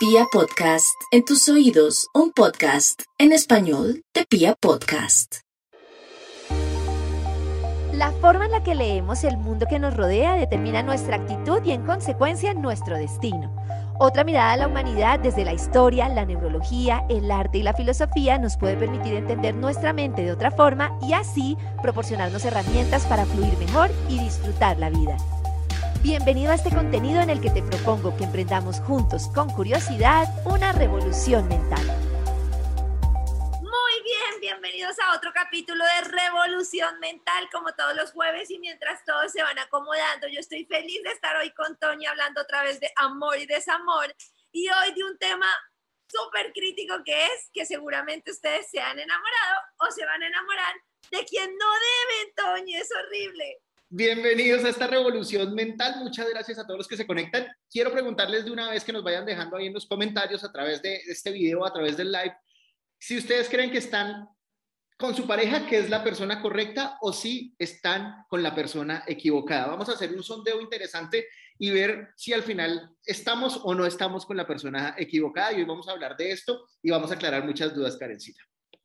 Pia Podcast, en tus oídos, un podcast en español de Pia Podcast. La forma en la que leemos el mundo que nos rodea determina nuestra actitud y en consecuencia nuestro destino. Otra mirada a la humanidad desde la historia, la neurología, el arte y la filosofía nos puede permitir entender nuestra mente de otra forma y así proporcionarnos herramientas para fluir mejor y disfrutar la vida. Bienvenido a este contenido en el que te propongo que emprendamos juntos con curiosidad una revolución mental. Muy bien, bienvenidos a otro capítulo de Revolución Mental como todos los jueves y mientras todos se van acomodando, yo estoy feliz de estar hoy con Tony hablando otra vez de amor y desamor y hoy de un tema súper crítico que es que seguramente ustedes se han enamorado o se van a enamorar de quien no deben, Tony, es horrible. Bienvenidos a esta revolución mental. Muchas gracias a todos los que se conectan. Quiero preguntarles de una vez que nos vayan dejando ahí en los comentarios a través de este video, a través del live, si ustedes creen que están con su pareja, que es la persona correcta, o si están con la persona equivocada. Vamos a hacer un sondeo interesante y ver si al final estamos o no estamos con la persona equivocada. Y hoy vamos a hablar de esto y vamos a aclarar muchas dudas, Karencita.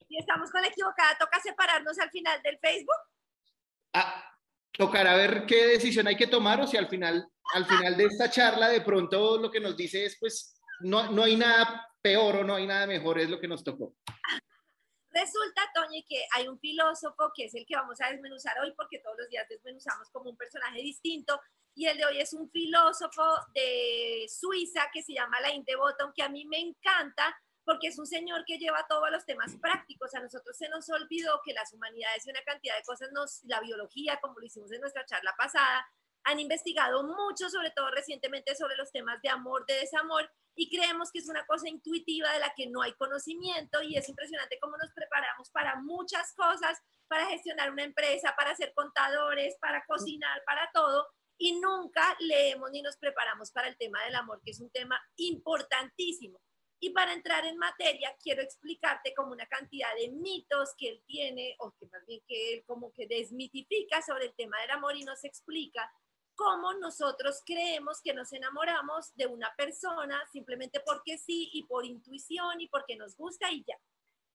Si estamos con la equivocada, ¿toca separarnos al final del Facebook? Ah, tocará ver qué decisión hay que tomar o si al final, al final de esta charla de pronto lo que nos dice es pues no, no hay nada peor o no hay nada mejor, es lo que nos tocó. Resulta, Toñi, que hay un filósofo que es el que vamos a desmenuzar hoy porque todos los días desmenuzamos como un personaje distinto y el de hoy es un filósofo de Suiza que se llama Lain de Botton, que a mí me encanta porque es un señor que lleva todos los temas prácticos. A nosotros se nos olvidó que las humanidades y una cantidad de cosas, nos, la biología, como lo hicimos en nuestra charla pasada, han investigado mucho, sobre todo recientemente, sobre los temas de amor, de desamor, y creemos que es una cosa intuitiva de la que no hay conocimiento y es impresionante cómo nos preparamos para muchas cosas, para gestionar una empresa, para ser contadores, para cocinar, para todo, y nunca leemos ni nos preparamos para el tema del amor, que es un tema importantísimo. Y para entrar en materia, quiero explicarte como una cantidad de mitos que él tiene, o que más bien que él como que desmitifica sobre el tema del amor y nos explica cómo nosotros creemos que nos enamoramos de una persona simplemente porque sí y por intuición y porque nos gusta y ya.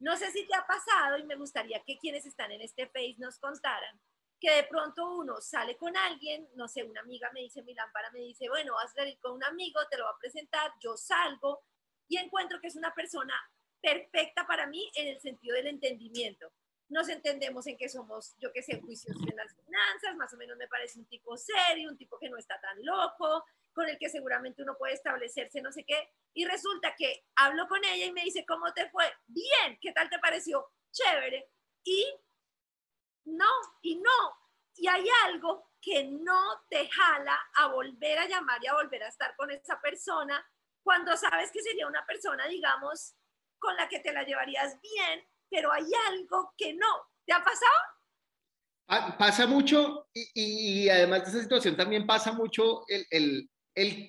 No sé si te ha pasado y me gustaría que quienes están en este Face nos contaran que de pronto uno sale con alguien, no sé, una amiga me dice, mi lámpara me dice, bueno, vas a salir con un amigo, te lo va a presentar, yo salgo, y encuentro que es una persona perfecta para mí en el sentido del entendimiento. Nos entendemos en que somos, yo que sé, juicios en las finanzas, más o menos me parece un tipo serio, un tipo que no está tan loco, con el que seguramente uno puede establecerse no sé qué. Y resulta que hablo con ella y me dice, ¿cómo te fue? Bien, ¿qué tal te pareció? Chévere. Y no, y no. Y hay algo que no te jala a volver a llamar y a volver a estar con esa persona cuando sabes que sería una persona, digamos, con la que te la llevarías bien, pero hay algo que no. ¿Te ha pasado? pasa mucho y, además de esa situación también pasa mucho el, el,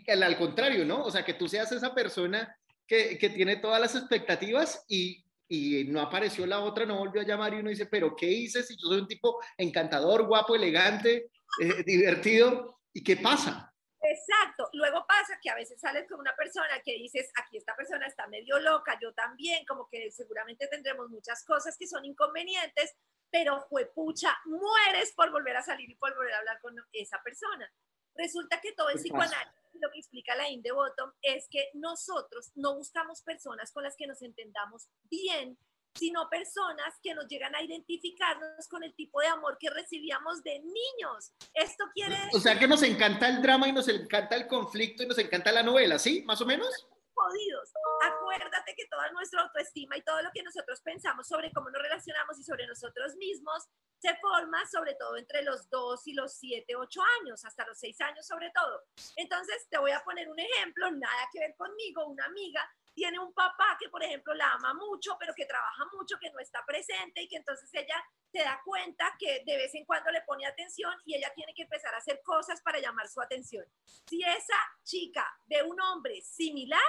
el, al contrario, ¿no? O sea, que tú seas esa persona que, que tiene todas las expectativas y, y, no apareció la otra, no volvió a llamar y uno dice, pero ¿qué hice si yo soy un tipo encantador, guapo, elegante, eh, divertido? ¿Y qué pasa? Exacto. Luego pasa que a veces sales con una persona que dices, aquí esta persona está medio loca, yo también, como que seguramente tendremos muchas cosas que son inconvenientes, pero fue pucha, mueres por volver a salir y por volver a hablar con esa persona. Resulta que todo el psicoanálisis, lo que explica la Inde Bottom, es que nosotros no buscamos personas con las que nos entendamos bien, sino personas que nos llegan a identificarnos con el tipo de amor que recibíamos de niños. Esto quiere O sea que nos encanta el drama y nos encanta el conflicto y nos encanta la novela, ¿sí? Más o menos. Jodidos. Acuérdate que toda nuestra autoestima y todo lo que nosotros pensamos sobre cómo nos relacionamos y sobre nosotros mismos se forma sobre todo entre los 2 y los 7, 8 años, hasta los 6 años sobre todo. Entonces, te voy a poner un ejemplo, nada que ver conmigo, una amiga tiene un papá que, por ejemplo, la ama mucho, pero que trabaja mucho, que no está presente y que entonces ella se da cuenta que de vez en cuando le pone atención y ella tiene que empezar a hacer cosas para llamar su atención. Si esa chica ve un hombre similar,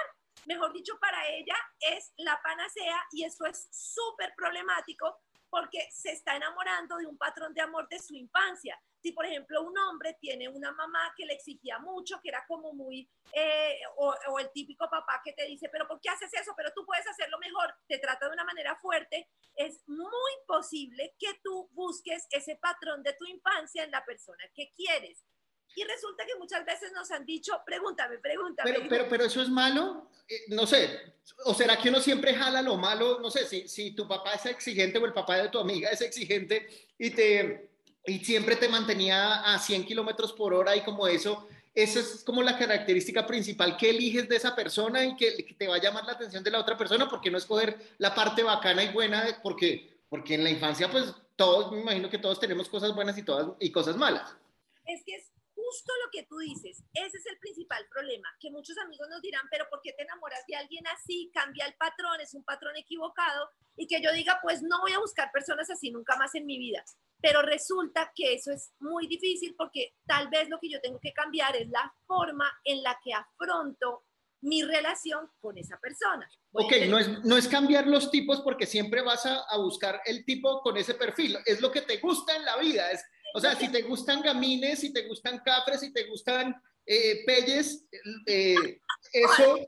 mejor dicho, para ella es la panacea y eso es súper problemático porque se está enamorando de un patrón de amor de su infancia. si por ejemplo un hombre tiene una mamá que le exigía mucho, que era como muy, eh, o, o, el típico papá que te dice, pero ¿por qué haces eso? Pero tú puedes hacerlo mejor, te trata de una manera fuerte, es muy posible que tú busques ese patrón de tu infancia en la persona que quieres. Y resulta que muchas veces nos han dicho, pregúntame, pregúntame. Pero, pero, pero eso es malo, eh, no sé, o será que uno siempre jala lo malo, no sé, si, si tu papá es exigente o el papá de tu amiga es exigente y te y siempre te mantenía a 100 kilómetros por hora y como eso, esa es como la característica principal que eliges de esa persona y que, te va a llamar la atención de la otra persona, porque no escoger la parte bacana y buena, porque, porque en la infancia pues todos, me imagino que todos tenemos cosas buenas y, todas, y cosas malas. Es que es justo lo que tú dices, ese es el principal problema, que muchos amigos nos dirán, pero ¿por qué te enamoras de alguien así? Cambia el patrón, es un patrón equivocado, y que yo diga, pues no voy a buscar personas así nunca más en mi vida pero resulta que eso es muy difícil porque tal vez lo que yo tengo que cambiar es la forma en la que afronto mi relación con esa persona. ok, no es, no es cambiar los tipos porque siempre vas a, a, buscar el tipo con ese perfil, es lo que te gusta en la vida, es, o sea, si te gustan gamines, si te gustan cafres, si te gustan eh, pelles, eh, eso,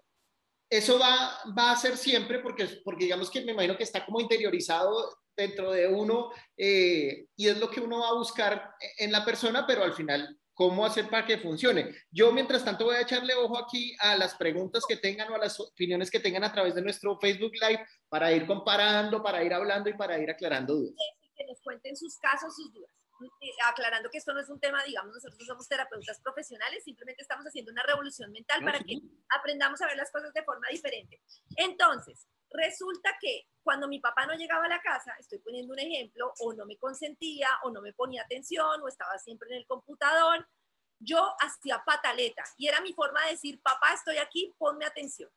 eso va, va a ser siempre porque, porque digamos que me imagino que está como interiorizado dentro de uno eh, y es lo que uno va a buscar en la persona, pero al final, ¿cómo hacer para que funcione? Yo, mientras tanto, voy a echarle ojo aquí a las preguntas que tengan o a las opiniones que tengan a través de nuestro Facebook Live para ir comparando, para ir hablando y para ir aclarando dudas. Que nos cuenten sus casos, sus dudas aclarando que esto no es un tema, digamos, nosotros no somos terapeutas profesionales, simplemente estamos haciendo una revolución mental para que aprendamos a ver las cosas de forma diferente. Entonces, Resulta que cuando mi papá no llegaba a la casa, estoy poniendo un ejemplo, o no me consentía, o no me ponía atención, o estaba siempre en el computador, yo hacía pataleta y era mi forma de decir, papá, estoy aquí, ponme atención.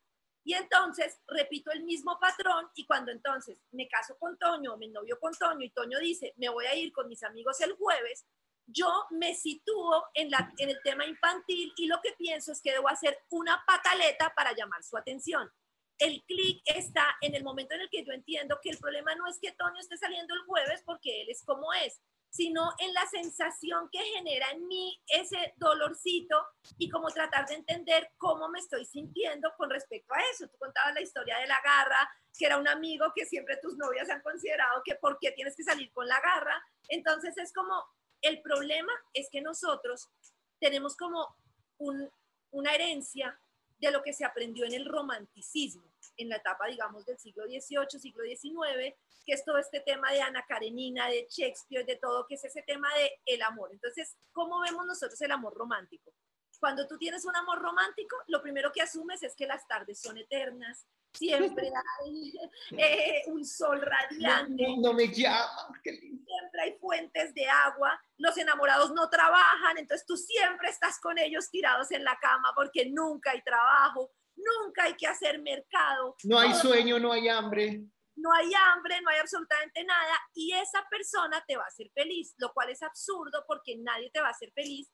Y entonces repito el mismo patrón y cuando entonces me caso con Toño, me novio con Toño y Toño dice, me voy a ir con mis amigos el jueves, yo me sitúo en, la, en el tema infantil y lo que pienso es que debo hacer una pataleta para llamar su atención. El clic está en el momento en el que yo entiendo que el problema no es que Toño esté saliendo el jueves porque él es como es, sino en la sensación que genera en mí ese dolorcito y como tratar de entender cómo me estoy sintiendo con respecto a eso. Tú contabas la historia de la garra, que era un amigo que siempre tus novias han considerado que por qué tienes que salir con la garra. Entonces es como, el problema es que nosotros tenemos como una herencia de lo que se aprendió en el romanticismo, en la etapa, digamos, del siglo XVIII, siglo XIX, que es todo este tema de Ana Karenina, de Shakespeare, de todo, que es ese tema de el amor. Entonces, ¿cómo vemos nosotros el amor romántico? Cuando tú tienes un amor romántico, lo primero que asumes es que las tardes son eternas, siempre hay eh, un sol radiante. No, me llama. Siempre hay fuentes de agua. Los enamorados no trabajan, entonces tú siempre estás con ellos tirados en la cama porque nunca hay trabajo, nunca hay que hacer mercado. No hay sueño, no hay hambre. No hay hambre, no hay absolutamente nada y esa persona te va a hacer feliz, lo cual es absurdo porque nadie te va a hacer feliz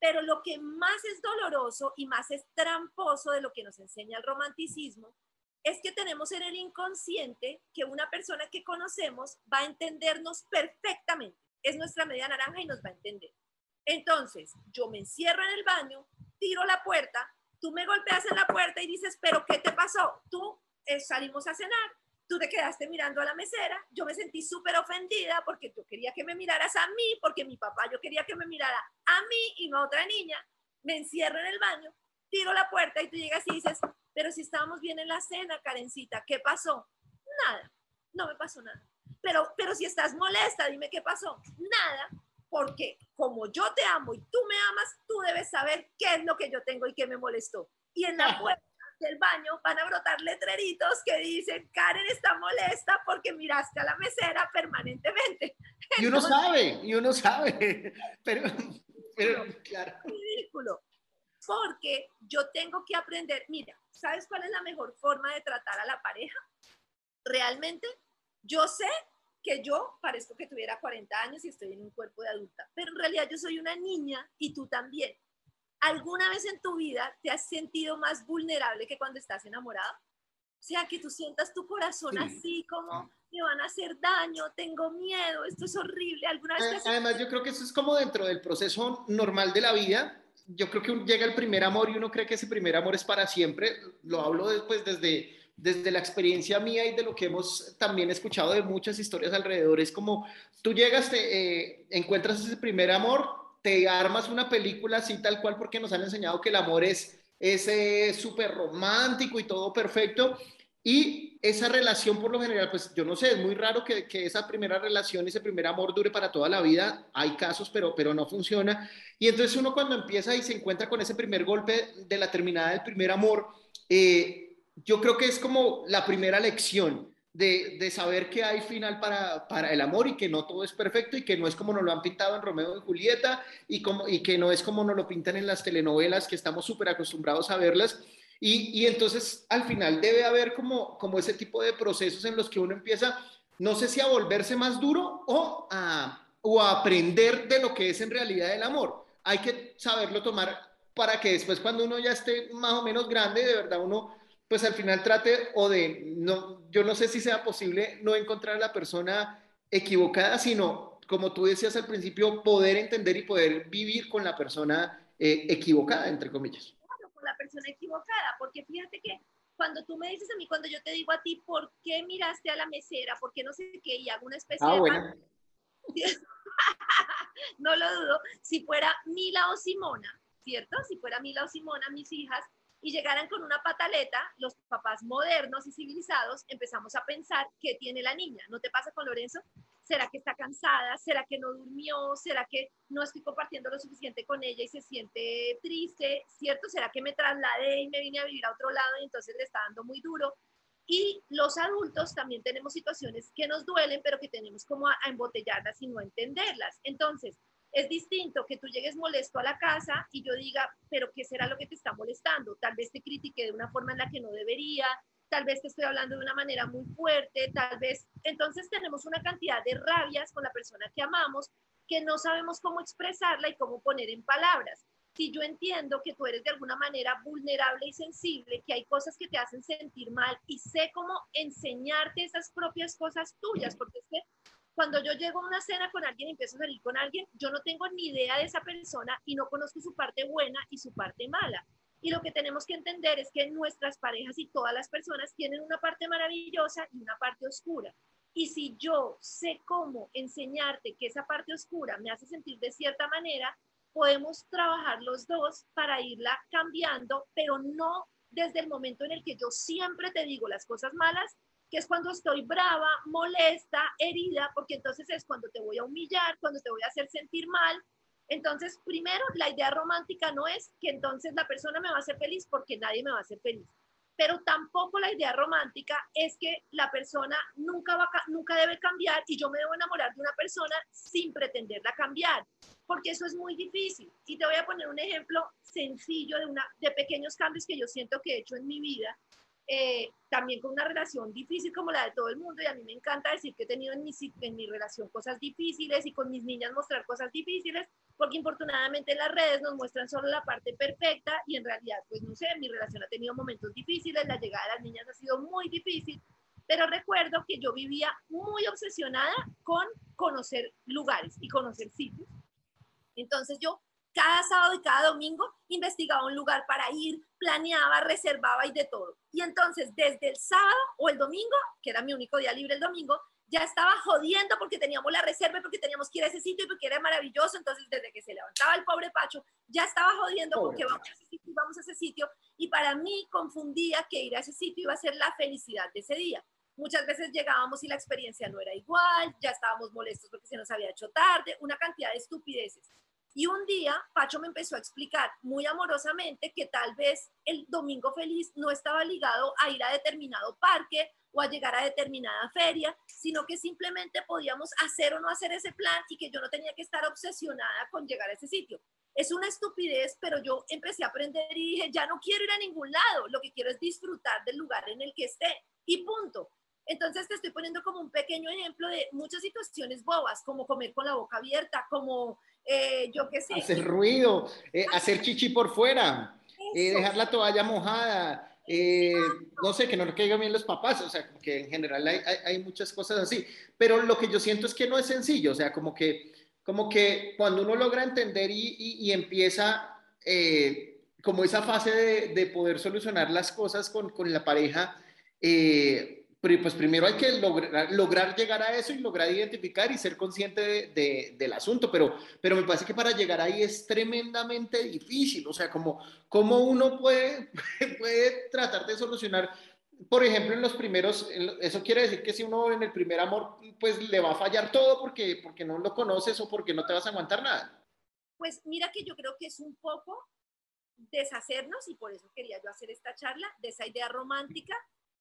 pero lo que más es doloroso y más es tramposo de lo que nos enseña el romanticismo es que tenemos en el inconsciente que una persona que conocemos va a entendernos perfectamente. Es nuestra media naranja y nos va a entender. Entonces, yo me encierro en el baño, tiro la puerta, tú me golpeas en la puerta y dices, pero ¿qué te pasó? Tú eh, salimos a cenar, tú te quedaste mirando a la mesera, yo me sentí súper ofendida porque tú quería que me miraras a mí, porque mi papá yo quería que me mirara a mí y no a otra niña, me encierro en el baño, tiro la puerta y tú llegas y dices, pero si estábamos bien en la cena, Karencita, ¿qué pasó? Nada, no me pasó nada. Pero, pero si estás molesta, dime qué pasó. Nada, porque como yo te amo y tú me amas, tú debes saber qué es lo que yo tengo y qué me molestó. Y en la puerta del baño van a brotar letreritos que dicen, Karen está molesta porque miraste a la mesera permanentemente. Y uno sabe, y uno sabe, pero, pero claro. Ridículo porque yo tengo que aprender, mira, ¿sabes cuál es la mejor forma de tratar a la pareja? Realmente, yo sé que yo parezco que tuviera 40 años y estoy en un cuerpo de adulta, pero en realidad yo soy una niña y tú también. ¿Alguna vez en tu vida te has sentido más vulnerable que cuando estás enamorado? O sea, que tú sientas tu corazón así como me van a hacer daño, tengo miedo, esto es horrible. ¿Alguna vez Además, yo creo que eso es como dentro del proceso normal de la vida. Yo creo que llega el primer amor y uno cree que ese primer amor es para siempre. Lo hablo después desde, desde la experiencia mía y de lo que hemos también escuchado de muchas historias alrededor. Es como tú llegas, te, eh, encuentras ese primer amor, te armas una película así tal cual porque nos han enseñado que el amor es ese súper romántico y todo perfecto y esa relación, por lo general, pues yo no sé, es muy raro que, que, esa primera relación, ese primer amor dure para toda la vida. Hay casos, pero, pero no funciona. Y entonces uno cuando empieza y se encuentra con ese primer golpe de la terminada del primer amor, eh, yo creo que es como la primera lección de, de, saber que hay final para, para el amor y que no todo es perfecto y que no es como nos lo han pintado en Romeo y Julieta y, como, y que no es como nos lo pintan en las telenovelas que estamos súper acostumbrados a verlas y, y, entonces al final debe haber como, como ese tipo de procesos en los que uno empieza, no sé si a volverse más duro o a, o a aprender de lo que es en realidad el amor. Hay que saberlo tomar para que después cuando uno ya esté más o menos grande, de verdad uno pues al final trate o de, no, yo no sé si sea posible no encontrar a la persona equivocada, sino como tú decías al principio, poder entender y poder vivir con la persona eh, equivocada, entre comillas la persona equivocada, porque fíjate que cuando tú me dices a mí, cuando yo te digo a ti, ¿por qué miraste a la mesera? ¿Por qué no sé qué? Y hago una especie ah, de... Bueno. no lo dudo. Si fuera Mila o Simona, ¿cierto? Si fuera Mila o Simona, mis hijas, y llegaran con una pataleta, los papás modernos y civilizados empezamos a pensar qué tiene la niña. ¿No te pasa con Lorenzo? ¿Será que está cansada? ¿Será que no durmió? ¿Será que no estoy compartiendo lo suficiente con ella y se siente triste? ¿Cierto? ¿Será que me trasladé y me vine a vivir a otro lado y entonces le está dando muy duro? Y los adultos también tenemos situaciones que nos duelen, pero que tenemos como a, embotellarlas y no entenderlas. Entonces, es distinto que tú llegues molesto a la casa y yo diga, pero ¿qué será lo que te está molestando? Tal vez te critique de una forma en la que no debería, tal vez te estoy hablando de una manera muy fuerte, tal vez. Entonces tenemos una cantidad de rabias con la persona que amamos que no sabemos cómo expresarla y cómo poner en palabras. Si yo entiendo que tú eres de alguna manera vulnerable y sensible, que hay cosas que te hacen sentir mal y sé cómo enseñarte esas propias cosas tuyas, porque es que cuando yo llego a una cena con alguien y empiezo a salir con alguien, yo no tengo ni idea de esa persona y no conozco su parte buena y su parte mala. Y lo que tenemos que entender es que nuestras parejas y todas las personas tienen una parte maravillosa y una parte oscura. Y si yo sé cómo enseñarte que esa parte oscura me hace sentir de cierta manera, podemos trabajar los dos para irla cambiando, pero no desde el momento en el que yo siempre te digo las cosas malas, que es cuando estoy brava, molesta, herida, porque entonces es cuando te voy a humillar, cuando te voy a hacer sentir mal, entonces, primero, la idea romántica no es que entonces la persona me va a hacer feliz porque nadie me va a hacer feliz. Pero tampoco la idea romántica es que la persona nunca, va, nunca debe cambiar y yo me debo enamorar de una persona sin pretenderla cambiar, porque eso es muy difícil. Y te voy a poner un ejemplo sencillo de, una, de pequeños cambios que yo siento que he hecho en mi vida eh, también con una relación difícil como la de todo el mundo y a mí me encanta decir que he tenido en mi, en mi relación cosas difíciles y con mis niñas mostrar cosas difíciles, porque infortunadamente las redes nos muestran solo la parte perfecta y en realidad, pues no sé, mi relación ha tenido momentos difíciles, la llegada de las niñas ha sido muy difícil, pero recuerdo que yo vivía muy obsesionada con conocer lugares y conocer sitios. Entonces yo cada sábado y cada domingo investigaba un lugar para ir, planeaba, reservaba y de todo. Y entonces desde el sábado o el domingo, que era mi único día libre el domingo, ya estaba jodiendo porque teníamos la reserva, porque teníamos que ir a ese sitio y porque era maravilloso. Entonces, desde que se levantaba el pobre Pacho, ya estaba jodiendo porque vamos a ese sitio, vamos a ese sitio. Y para mí confundía que ir a ese sitio iba a ser la felicidad de ese día. Muchas veces llegábamos y la experiencia no era igual, ya estábamos molestos porque se nos había hecho tarde, una cantidad de estupideces. Y un día Pacho me empezó a explicar muy amorosamente que tal vez el domingo feliz no estaba ligado a ir a determinado parque o a llegar a determinada feria, sino que simplemente podíamos hacer o no hacer ese plan y que yo no tenía que estar obsesionada con llegar a ese sitio. Es una estupidez, pero yo empecé a aprender y dije, ya no quiero ir a ningún lado, lo que quiero es disfrutar del lugar en el que esté y punto. Entonces te estoy poniendo como un pequeño ejemplo de muchas situaciones bobas, como comer con la boca abierta, como eh, yo qué sé. Hacer ruido, eh, hacer chichi por fuera, eh, dejar la toalla mojada, eh, no sé, que no le caigan bien los papás, o sea, que en general hay, hay, muchas cosas así, pero lo que yo siento es que no es sencillo, o sea, como que, como que cuando uno logra entender y, y, empieza eh, como esa fase de, de, poder solucionar las cosas con, con la pareja, eh, pues primero hay que lograr, lograr, llegar a eso y lograr identificar y ser consciente de, del asunto, pero, pero me parece que para llegar ahí es tremendamente difícil, o sea, como, como uno puede, puede tratar de solucionar, por ejemplo, en los primeros, eso quiere decir que si uno en el primer amor, pues le va a fallar todo porque, porque no lo conoces o porque no te vas a aguantar nada. Pues mira que yo creo que es un poco deshacernos, y por eso quería yo hacer esta charla, de esa idea romántica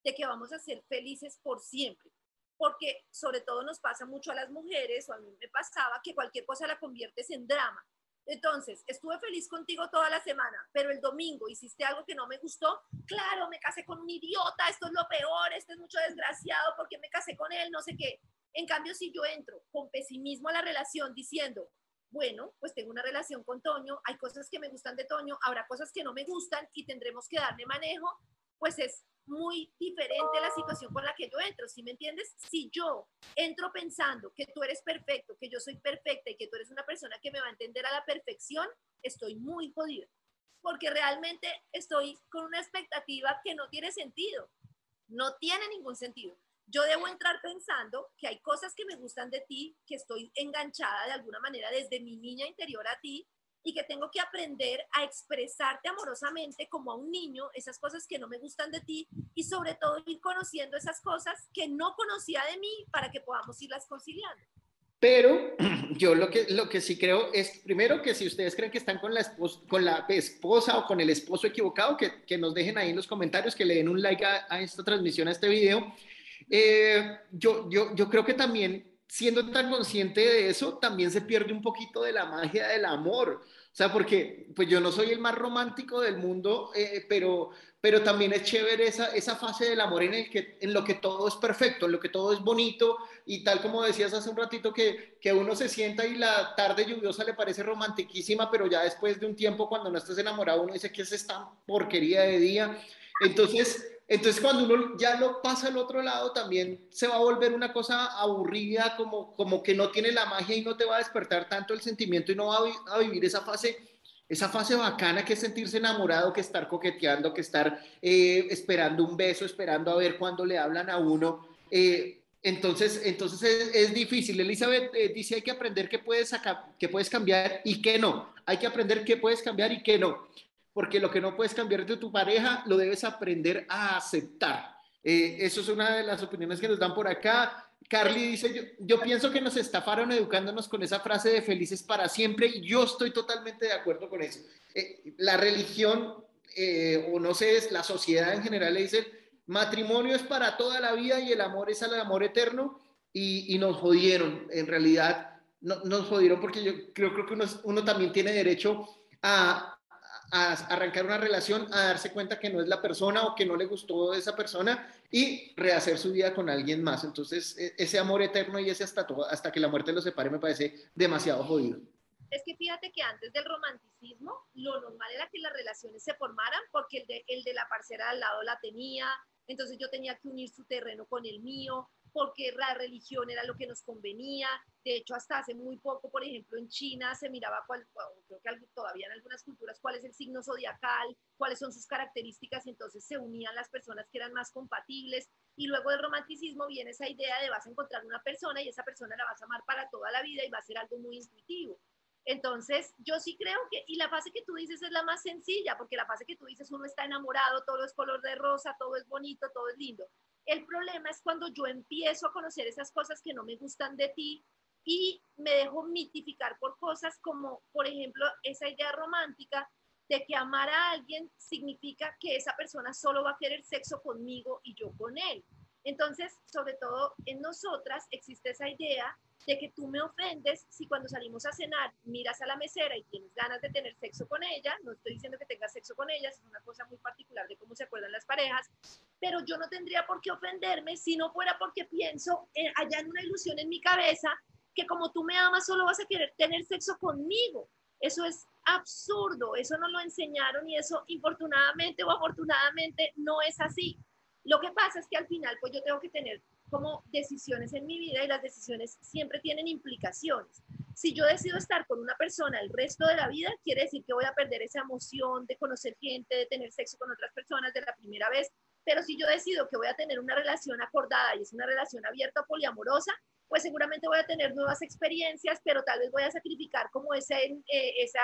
de que vamos a ser felices por siempre. Porque sobre todo nos pasa mucho a las mujeres, o a mí me pasaba, que cualquier cosa la conviertes en drama. Entonces, estuve feliz contigo toda la semana, pero el domingo hiciste algo que no me gustó. Claro, me casé con un idiota, esto es lo peor, este es mucho desgraciado porque me casé con él, no sé qué. En cambio, si yo entro con pesimismo a la relación diciendo, bueno, pues tengo una relación con Toño, hay cosas que me gustan de Toño, habrá cosas que no me gustan y tendremos que darle manejo, pues es muy diferente la situación con la que yo entro, ¿sí me entiendes? Si yo entro pensando que tú eres perfecto, que yo soy perfecta y que tú eres una persona que me va a entender a la perfección, estoy muy jodida, porque realmente estoy con una expectativa que no tiene sentido, no tiene ningún sentido. Yo debo entrar pensando que hay cosas que me gustan de ti, que estoy enganchada de alguna manera desde mi niña interior a ti, y que tengo que aprender a expresarte amorosamente como a un niño esas cosas que no me gustan de ti y sobre todo ir conociendo esas cosas que no conocía de mí para que podamos irlas conciliando. Pero yo lo que, lo que sí creo es, primero, que si ustedes creen que están con la, esposa, con la esposa o con el esposo equivocado, que, que, nos dejen ahí en los comentarios, que le den un like a, esta transmisión, a este video. Eh, yo, yo, yo creo que también siendo tan consciente de eso, también se pierde un poquito de la magia del amor. O sea, porque pues yo no soy el más romántico del mundo, eh, pero, pero también es chévere esa, esa fase del amor en, el que, en lo que todo es perfecto, en lo que todo es bonito y tal como decías hace un ratito que, que uno se sienta y la tarde lluviosa le parece romantiquísima, pero ya después de un tiempo cuando no estás enamorado uno dice que es esta porquería de día. Entonces, entonces, cuando uno ya lo pasa al otro lado, también se va a volver una cosa aburrida, como, como que no tiene la magia y no te va a despertar tanto el sentimiento y no va a, vivir esa fase, esa fase bacana que es sentirse enamorado, que estar coqueteando, que estar eh, esperando un beso, esperando a ver cuándo le hablan a uno. Eh, entonces, entonces es, difícil. Elizabeth eh, dice hay que aprender qué puedes, qué puedes cambiar y qué no. Hay que aprender qué puedes cambiar y qué no porque lo que no puedes cambiar de tu pareja lo debes aprender a aceptar. Eh, eso es una de las opiniones que nos dan por acá. Carly dice, yo, pienso que nos estafaron educándonos con esa frase de felices para siempre y yo estoy totalmente de acuerdo con eso. Eh, la religión, eh, o no sé, es la sociedad en general le dice, matrimonio es para toda la vida y el amor es al amor eterno y, nos jodieron. En realidad, no, nos jodieron porque yo creo, creo que uno, uno también tiene derecho a, a arrancar una relación, a darse cuenta que no es la persona o que no le gustó esa persona y rehacer su vida con alguien más. Entonces, e, ese amor eterno y ese hasta, hasta que la muerte los separe me parece demasiado jodido. Es que fíjate que antes del romanticismo, lo normal era que las relaciones se formaran porque el de, el de la parcera al lado la tenía, entonces yo tenía que unir su terreno con el mío, porque la religión era lo que nos convenía. De hecho, hasta hace muy poco, por ejemplo, en China se miraba, creo que todavía en algunas culturas, cuál es el signo zodiacal, cuáles son sus características, y entonces se unían las personas que eran más compatibles. Y luego del romanticismo viene esa idea de vas a encontrar una persona y esa persona la vas a amar para toda la vida y va a ser algo muy intuitivo. Entonces, yo sí creo que, y la fase que tú dices es la más sencilla, porque la fase que tú dices, uno está enamorado, todo es color de rosa, todo es bonito, todo es lindo. El problema es cuando yo empiezo a conocer esas cosas que no me gustan de ti y me dejo mitificar por cosas como, por ejemplo, esa idea romántica de que amar a alguien significa que esa persona solo va a querer sexo conmigo y yo con él. Entonces, sobre todo en nosotras existe esa idea de que tú me ofendes si cuando salimos a cenar miras a la mesera y tienes ganas de tener sexo con ella, no estoy diciendo que tengas sexo con ella, es una cosa muy particular de cómo se acuerdan las parejas, pero yo no tendría por qué ofenderme si no fuera porque pienso eh, allá en una ilusión en mi cabeza que como tú me amas solo vas a querer tener sexo conmigo. Eso es absurdo, eso no lo enseñaron y eso infortunadamente o afortunadamente no es así. Lo que pasa es que al final pues yo tengo que tener como decisiones en mi vida y las decisiones siempre tienen implicaciones. Si yo decido estar con una persona el resto de la vida, quiere decir que voy a perder esa emoción de conocer gente, de tener sexo con otras personas de la primera vez. Pero si yo decido que voy a tener una relación acordada y es una relación abierta poliamorosa, pues seguramente voy a tener nuevas experiencias, pero tal vez voy a sacrificar como ese, eh, esa,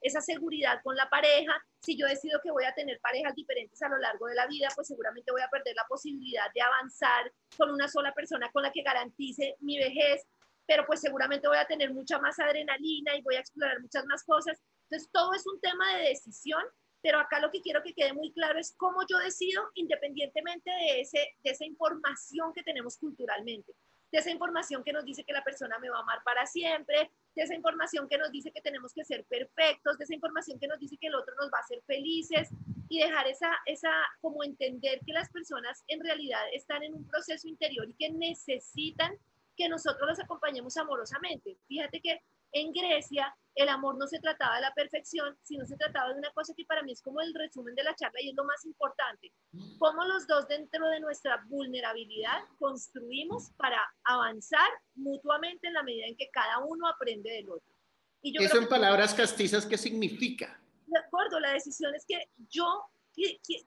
esa seguridad con la pareja. Si yo decido que voy a tener parejas diferentes a lo largo de la vida, pues seguramente voy a perder la posibilidad de avanzar con una sola persona con la que garantice mi vejez, pero pues seguramente voy a tener mucha más adrenalina y voy a explorar muchas más cosas. Entonces, todo es un tema de decisión, pero acá lo que quiero que quede muy claro es cómo yo decido independientemente de, ese, de esa información que tenemos culturalmente de esa información que nos dice que la persona me va a amar para siempre, de esa información que nos dice que tenemos que ser perfectos, de esa información que nos dice que el otro nos va a hacer felices y dejar esa, esa, como entender que las personas en realidad están en un proceso interior y que necesitan que nosotros los acompañemos amorosamente. Fíjate que en Grecia el amor no se trataba de la perfección, sino se trataba de una cosa que para mí es como el resumen de la charla y es lo más importante. Cómo los dos dentro de nuestra vulnerabilidad construimos para avanzar mutuamente en la medida en que cada uno aprende del otro. Y yo Eso en palabras castizas, ¿qué significa? De acuerdo, la decisión es que yo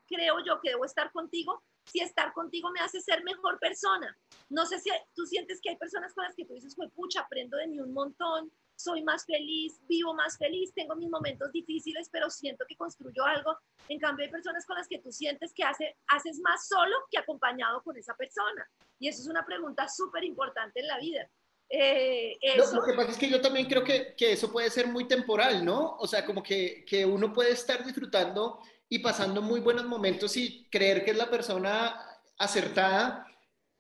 creo yo que debo estar contigo si estar contigo me hace ser mejor persona. No sé si tú sientes que hay personas con las que tú dices, pucha, aprendo de mí un montón, soy más feliz, vivo más feliz, tengo mis momentos difíciles, pero siento que construyo algo. En cambio, hay personas con las que tú sientes que hace, haces más solo que acompañado con esa persona. Y eso es una pregunta súper importante en la vida. Eh, lo que pasa es que yo también creo que, que, eso puede ser muy temporal, ¿no? O sea, como que, que uno puede estar disfrutando y pasando muy buenos momentos y creer que es la persona acertada,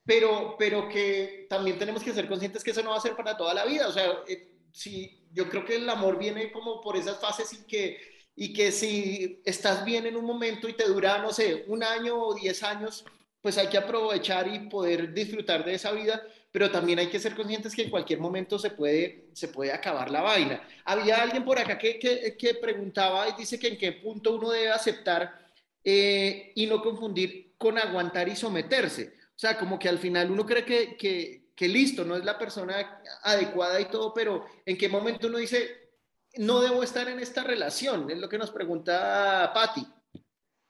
pero, pero que también tenemos que ser conscientes que eso no va a ser para toda la vida. O sea, eh, si, yo creo que el amor viene como por esas fases y que, y que si estás bien en un momento y te dura, no sé, un año o diez años, pues hay que aprovechar y poder disfrutar de esa vida pero también hay que ser conscientes que en cualquier momento se puede, se puede acabar la vaina. Había alguien por acá que, que, preguntaba y dice que en qué punto uno debe aceptar eh, y no confundir con aguantar y someterse. O sea, como que al final uno cree que, que, que listo, no es la persona adecuada y todo, pero en qué momento uno dice, no debo estar en esta relación, es lo que nos pregunta Patti.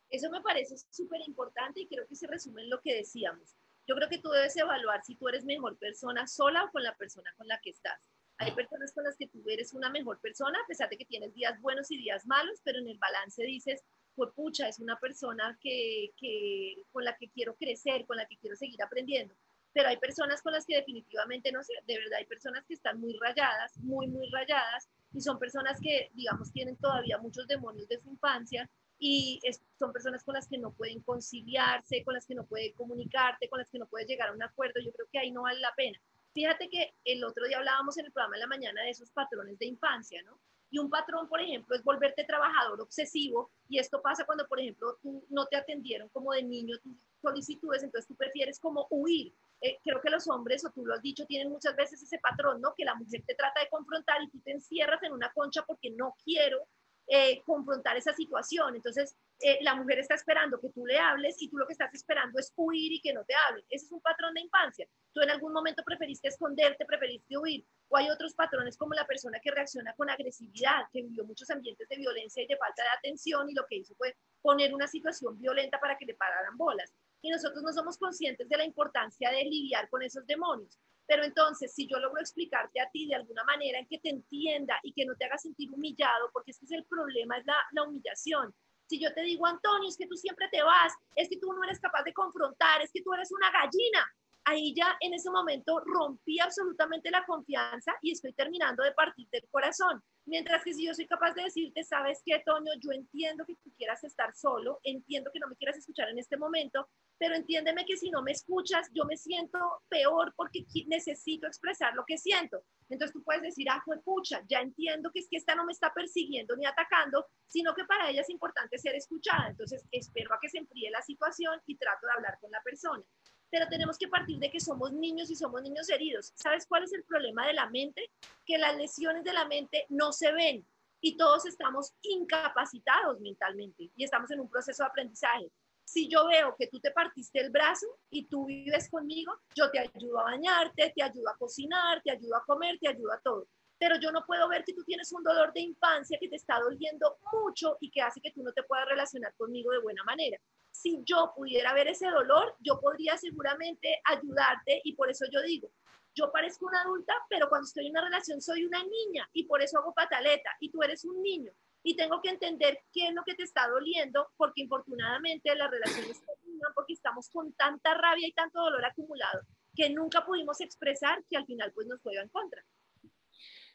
Eso me parece súper importante y creo que se resume en lo que decíamos. Yo creo que tú debes evaluar si tú eres mejor persona sola o con la persona con la que estás. Hay personas con las que tú eres una mejor persona, a pesar de que tienes días buenos y días malos, pero en el balance dices, pues pucha, es una persona que, que, con la que quiero crecer, con la que quiero seguir aprendiendo. Pero hay personas con las que definitivamente, no sé, de verdad hay personas que están muy rayadas, muy, muy rayadas, y son personas que, digamos, tienen todavía muchos demonios de su infancia y son personas con las que no pueden conciliarse, con las que no pueden comunicarte, con las que no puedes llegar a un acuerdo. Yo creo que ahí no vale la pena. Fíjate que el otro día hablábamos en el programa de la mañana de esos patrones de infancia, ¿no? Y un patrón, por ejemplo, es volverte trabajador obsesivo y esto pasa cuando, por ejemplo, tú no te atendieron como de niño tus solicitudes, entonces tú prefieres como huir. Eh, creo que los hombres, o tú lo has dicho, tienen muchas veces ese patrón, ¿no? Que la mujer te trata de confrontar y tú te encierras en una concha porque no quiero eh, confrontar esa situación. Entonces, eh, la mujer está esperando que tú le hables y tú lo que estás esperando es huir y que no te hablen. Ese es un patrón de infancia. Tú en algún momento preferiste esconderte, preferiste huir. O hay otros patrones como la persona que reacciona con agresividad, que vivió muchos ambientes de violencia y de falta de atención y lo que hizo fue poner una situación violenta para que le pararan bolas. Y nosotros no somos conscientes de la importancia de lidiar con esos demonios. Pero entonces, si yo logro explicarte a ti de alguna manera en que te entienda y que no te haga sentir humillado, porque este es el problema, es la, la humillación. Si yo te digo, Antonio, es que tú siempre te vas, es que tú no eres capaz de confrontar, es que tú eres una gallina, ahí ya en ese momento rompí absolutamente la confianza y estoy terminando de partir del corazón. Mientras que si yo soy capaz de decirte, sabes qué, Toño, yo entiendo que tú quieras estar solo, entiendo que no me quieras escuchar en este momento, pero entiéndeme que si no me escuchas, yo me siento peor porque necesito expresar lo que siento. Entonces tú puedes decir, ah, fue pucha, ya entiendo que es que esta no me está persiguiendo ni atacando, sino que para ella es importante ser escuchada. Entonces espero a que se enfríe la situación y trato de hablar con la persona pero tenemos que partir de que somos niños y somos niños heridos. ¿Sabes cuál es el problema de la mente? Que las lesiones de la mente no se ven. y todos estamos incapacitados mentalmente y estamos en un proceso de aprendizaje. Si yo veo que tú te partiste el brazo y tú vives conmigo, yo te ayudo a bañarte, te ayudo a cocinar, te ayudo a comer, te ayudo a todo. Pero yo no puedo ver que tú tienes un dolor de infancia que te está doliendo mucho y que hace que tú no te puedas relacionar conmigo de buena manera. Si yo pudiera ver ese dolor, yo podría seguramente ayudarte y por eso yo digo, yo parezco una adulta, pero cuando estoy en una relación soy una niña y por eso hago pataleta y tú eres un niño y tengo que entender qué es lo que te está doliendo porque infortunadamente las relaciones terminan porque estamos con tanta rabia y tanto dolor acumulado que nunca pudimos expresar que al final pues nos juega en contra.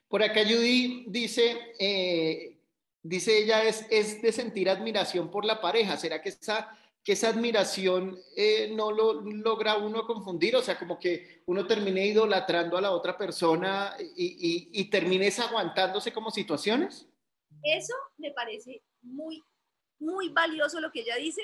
Por acá Judy dice, eh, dice ella, es, es de sentir admiración por la pareja. ¿Será que esa que esa admiración eh, no lo logra uno confundir, o sea, como que uno termine idolatrando a la otra persona y, y, termine aguantándose como situaciones? Eso me parece muy, muy valioso lo que ella dice,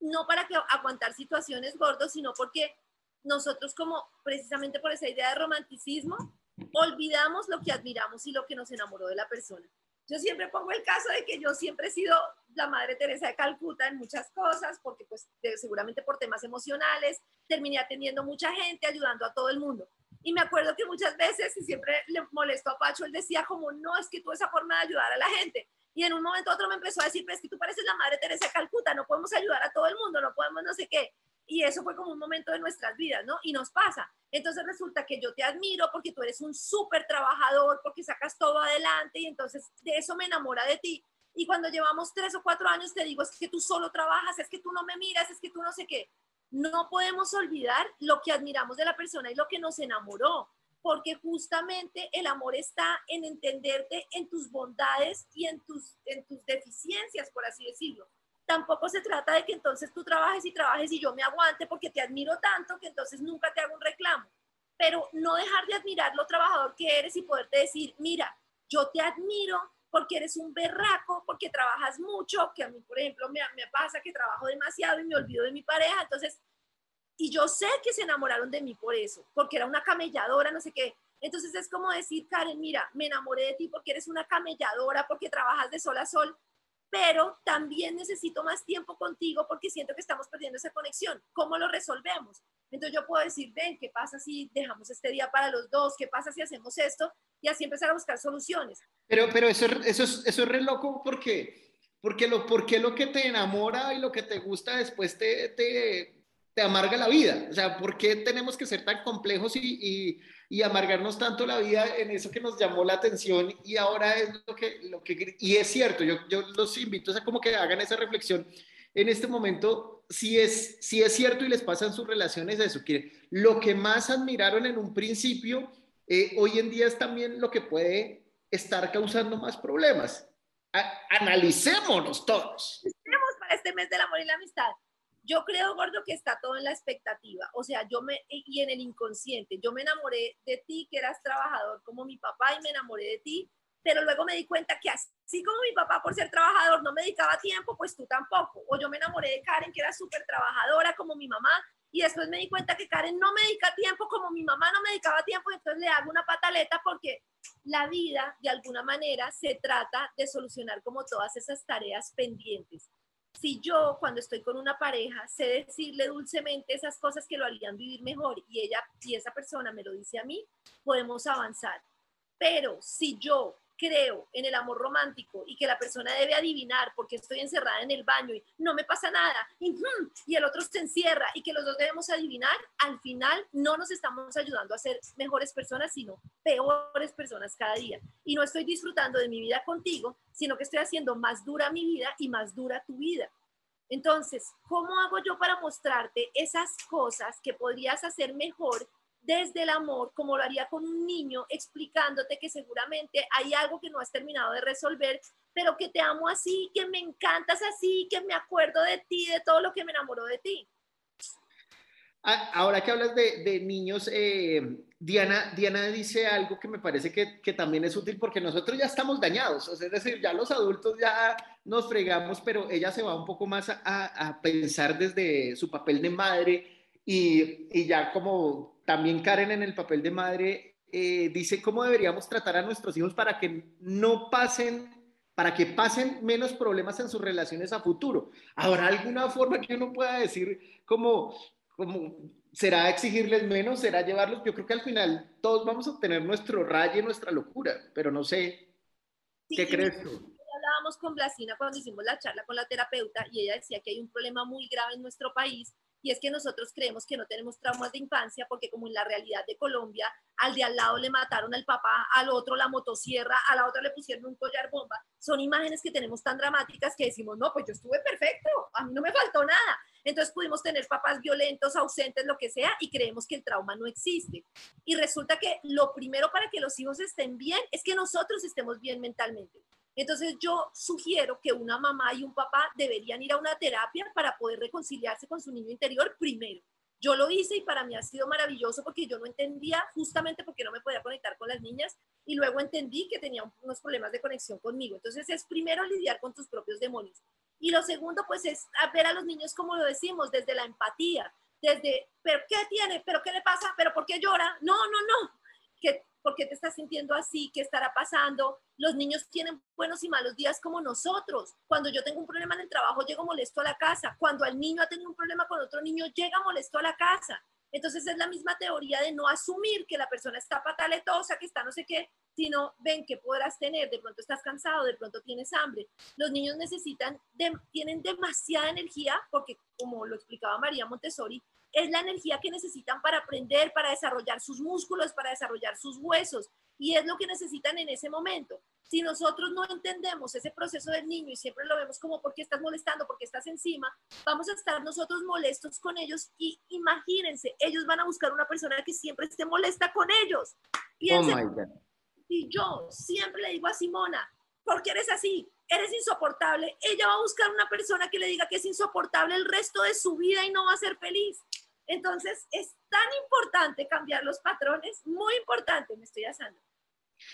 no para que aguantar situaciones gordos, sino porque nosotros como precisamente por esa idea de romanticismo, olvidamos lo que admiramos y lo que nos enamoró de la persona. Yo siempre pongo el caso de que yo siempre he sido la Madre Teresa de Calcuta en muchas cosas, porque pues seguramente por temas emocionales terminé atendiendo mucha gente, ayudando a todo el mundo. Y me acuerdo que muchas veces, y siempre le molestó a Pacho, él decía como, no, es que tú esa forma de ayudar a la gente. Y en un momento otro me empezó a decir, pero es que tú pareces la Madre Teresa de Calcuta, no podemos ayudar a todo el mundo, no podemos no sé qué. Y eso fue como un momento de nuestras vidas, ¿no? Y nos pasa. Entonces resulta que yo te admiro porque tú eres un súper trabajador, porque sacas todo adelante y entonces de eso me enamora de ti. Y cuando llevamos tres o cuatro años te digo, es que tú solo trabajas, es que tú no me miras, es que tú no sé qué. No podemos olvidar lo que admiramos de la persona y lo que nos enamoró, porque justamente el amor está en entenderte en tus bondades y en tus, en tus deficiencias, por así decirlo tampoco se trata de que entonces tú trabajes y trabajes y yo me aguante porque te admiro tanto que entonces nunca te hago un reclamo. Pero no dejar de admirar lo trabajador que eres y poderte decir, mira, yo te admiro porque eres un berraco, porque trabajas mucho, que a mí, por ejemplo, me, me pasa que trabajo demasiado y me olvido de mi pareja. Entonces, y yo sé que se enamoraron de mí por eso, porque era una camelladora, no sé qué. Entonces es como decir, Karen, mira, me enamoré de ti porque eres una camelladora, porque trabajas de sol a sol, pero también necesito más tiempo contigo porque siento que estamos perdiendo esa conexión. ¿Cómo lo resolvemos? Entonces yo puedo decir, ven, ¿qué pasa si dejamos este día para los dos? ¿Qué pasa si hacemos esto? Y así empezar a buscar soluciones. Pero, pero eso, eso, es, eso es re loco porque, porque, lo, porque lo que te enamora y lo que te gusta después te, te, te amarga la vida. O sea, ¿por qué tenemos que ser tan complejos y, y, amargarnos tanto la vida en eso que nos llamó la atención y ahora es lo que, lo que y es cierto, yo, yo los invito a como que hagan esa reflexión en este momento, si es, si es cierto y les pasa en sus relaciones eso, que lo que más admiraron en un principio, eh, hoy en día es también lo que puede estar causando más problemas. analicémonos todos. Analicemos para este mes del amor y la amistad. Yo creo, Gordo, que está todo en la expectativa, o sea, yo me, y en el inconsciente, yo me enamoré de ti, que eras trabajador como mi papá, y me enamoré de ti, pero luego me di cuenta que así como mi papá por ser trabajador no me dedicaba tiempo, pues tú tampoco. O yo me enamoré de Karen, que era súper trabajadora como mi mamá, y después me di cuenta que Karen no me dedica tiempo como mi mamá no me dedicaba tiempo, entonces le hago una pataleta porque la vida, de alguna manera, se trata de solucionar como todas esas tareas pendientes si yo cuando estoy con una pareja sé decirle dulcemente esas cosas que lo harían vivir mejor y ella y esa persona me lo dice a mí, podemos avanzar. Pero si yo creo en el amor romántico y que la persona debe adivinar porque estoy encerrada en el baño y no me pasa nada y, mm, y, el otro se encierra y que los dos debemos adivinar, al final no nos estamos ayudando a ser mejores personas, sino peores personas cada día. Y no estoy disfrutando de mi vida contigo, sino que estoy haciendo más dura mi vida y más dura tu vida. Entonces, ¿cómo hago yo para mostrarte esas cosas que podrías hacer mejor desde el amor, como lo haría con un niño, explicándote que seguramente hay algo que no has terminado de resolver, pero que te amo así, que me encantas así, que me acuerdo de ti, de todo lo que me enamoró de ti. Ah, ahora que hablas de, niños, eh, Diana, Diana dice algo que me parece que, también es útil porque nosotros ya estamos dañados, es decir, ya los adultos ya nos fregamos, pero ella se va un poco más a, a pensar desde su papel de madre y, y ya como también Karen en el papel de madre, eh, dice cómo deberíamos tratar a nuestros hijos para que no pasen, para que pasen menos problemas en sus relaciones a futuro. ¿Habrá alguna forma que uno pueda decir como, como será exigirles menos, será llevarlos? Yo creo que al final todos vamos a obtener nuestro rayo y nuestra locura, pero no sé, ¿qué crees tú? hablábamos con Blasina cuando hicimos la charla con la terapeuta y ella decía que hay un problema muy grave en nuestro país y es que nosotros creemos que no tenemos traumas de infancia porque como en la realidad de Colombia, al de al lado le mataron al papá, al otro la motosierra, a la otra le pusieron un collar bomba, son imágenes que tenemos tan dramáticas que decimos, no, pues yo estuve perfecto, a mí no me faltó nada. Entonces pudimos tener papás violentos, ausentes, lo que sea, y creemos que el trauma no existe. Y resulta que lo primero para que los hijos estén bien es que nosotros estemos bien mentalmente. Entonces yo sugiero que una mamá y un papá deberían ir a una terapia para poder reconciliarse con su niño interior primero. Yo lo hice y para mí ha sido maravilloso porque yo no entendía justamente porque no me podía conectar con las niñas y luego entendí que tenía unos problemas de conexión conmigo. Entonces es primero lidiar con tus propios demonios. Y lo segundo pues es ver a los niños como lo decimos, desde la empatía, desde, ¿pero qué tiene? ¿Pero qué le pasa? ¿Pero por qué llora? No, no, no. Que ¿Por qué te estás sintiendo así? ¿Qué estará pasando? Los niños tienen buenos y malos días como nosotros. Cuando yo tengo un problema en el trabajo, llego molesto a la casa. Cuando el niño ha tenido un problema con otro niño, llega molesto a la casa. Entonces es la misma teoría de no asumir que la persona está pataletosa, que está no sé qué, sino ven que podrás tener, de pronto estás cansado, de pronto tienes hambre. Los niños necesitan, tienen demasiada energía porque, como lo explicaba María Montessori, es la energía que necesitan para aprender, para desarrollar sus músculos, para desarrollar sus huesos. Y es lo que necesitan en ese momento. Si nosotros no entendemos ese proceso del niño y siempre lo vemos como porque estás molestando, porque estás encima, vamos a estar nosotros molestos con ellos y imagínense, ellos van a buscar una persona que siempre esté molesta con ellos. Piensen, oh y yo siempre le digo a Simona, ¿por qué eres así? Eres insoportable. Ella va a buscar una persona que le diga que es insoportable el resto de su vida y no va a ser feliz. Entonces, es tan importante cambiar los patrones, muy importante, me estoy asando.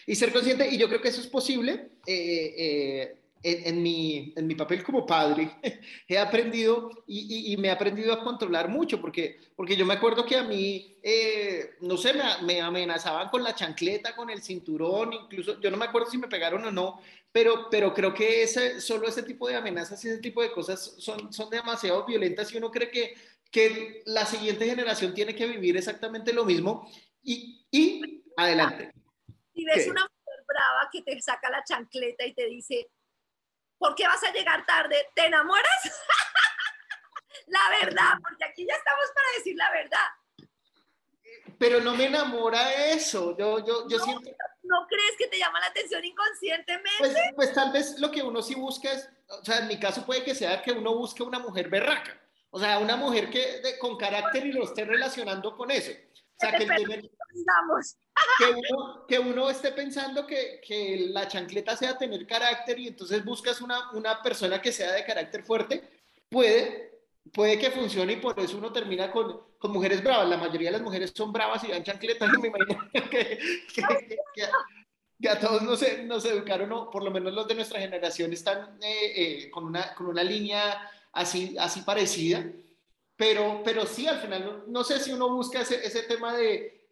Y ser consciente, y yo creo que eso es posible. Eh, eh, en, mi, en mi papel como padre, he aprendido y, me he aprendido a controlar mucho, porque, porque yo me acuerdo que a mí, eh, no sé, me, me, amenazaban con la chancleta, con el cinturón, incluso, yo no me acuerdo si me pegaron o no, pero, pero creo que ese, solo ese tipo de amenazas y ese tipo de cosas son, son demasiado violentas y uno cree que que la siguiente generación tiene que vivir exactamente lo mismo y, y adelante. Si ves una mujer brava que te saca la chancleta y te dice, ¿por qué vas a llegar tarde? ¿Te enamoras? la verdad, porque aquí ya estamos para decir la verdad. Pero no me enamora eso, yo, yo, yo no, siento... ¿No crees que te llama la atención inconscientemente? Pues, pues tal vez lo que uno sí busca es, o sea, en mi caso puede que sea que uno busque una mujer berraca. O sea, una mujer que con carácter y lo esté relacionando con eso. O sea, que, que, uno, esté pensando que, que, la chancleta sea tener carácter y entonces buscas una, una persona que sea de carácter fuerte, puede, puede que funcione y por eso uno termina con, con mujeres bravas. La mayoría de las mujeres son bravas y dan chancletas y me imagino que, que a todos nos, nos, educaron, o por lo menos los de nuestra generación están eh, eh, con, una, con una línea así, así parecida, pero, pero sí, al final, no, sé si uno busca ese, ese, tema de,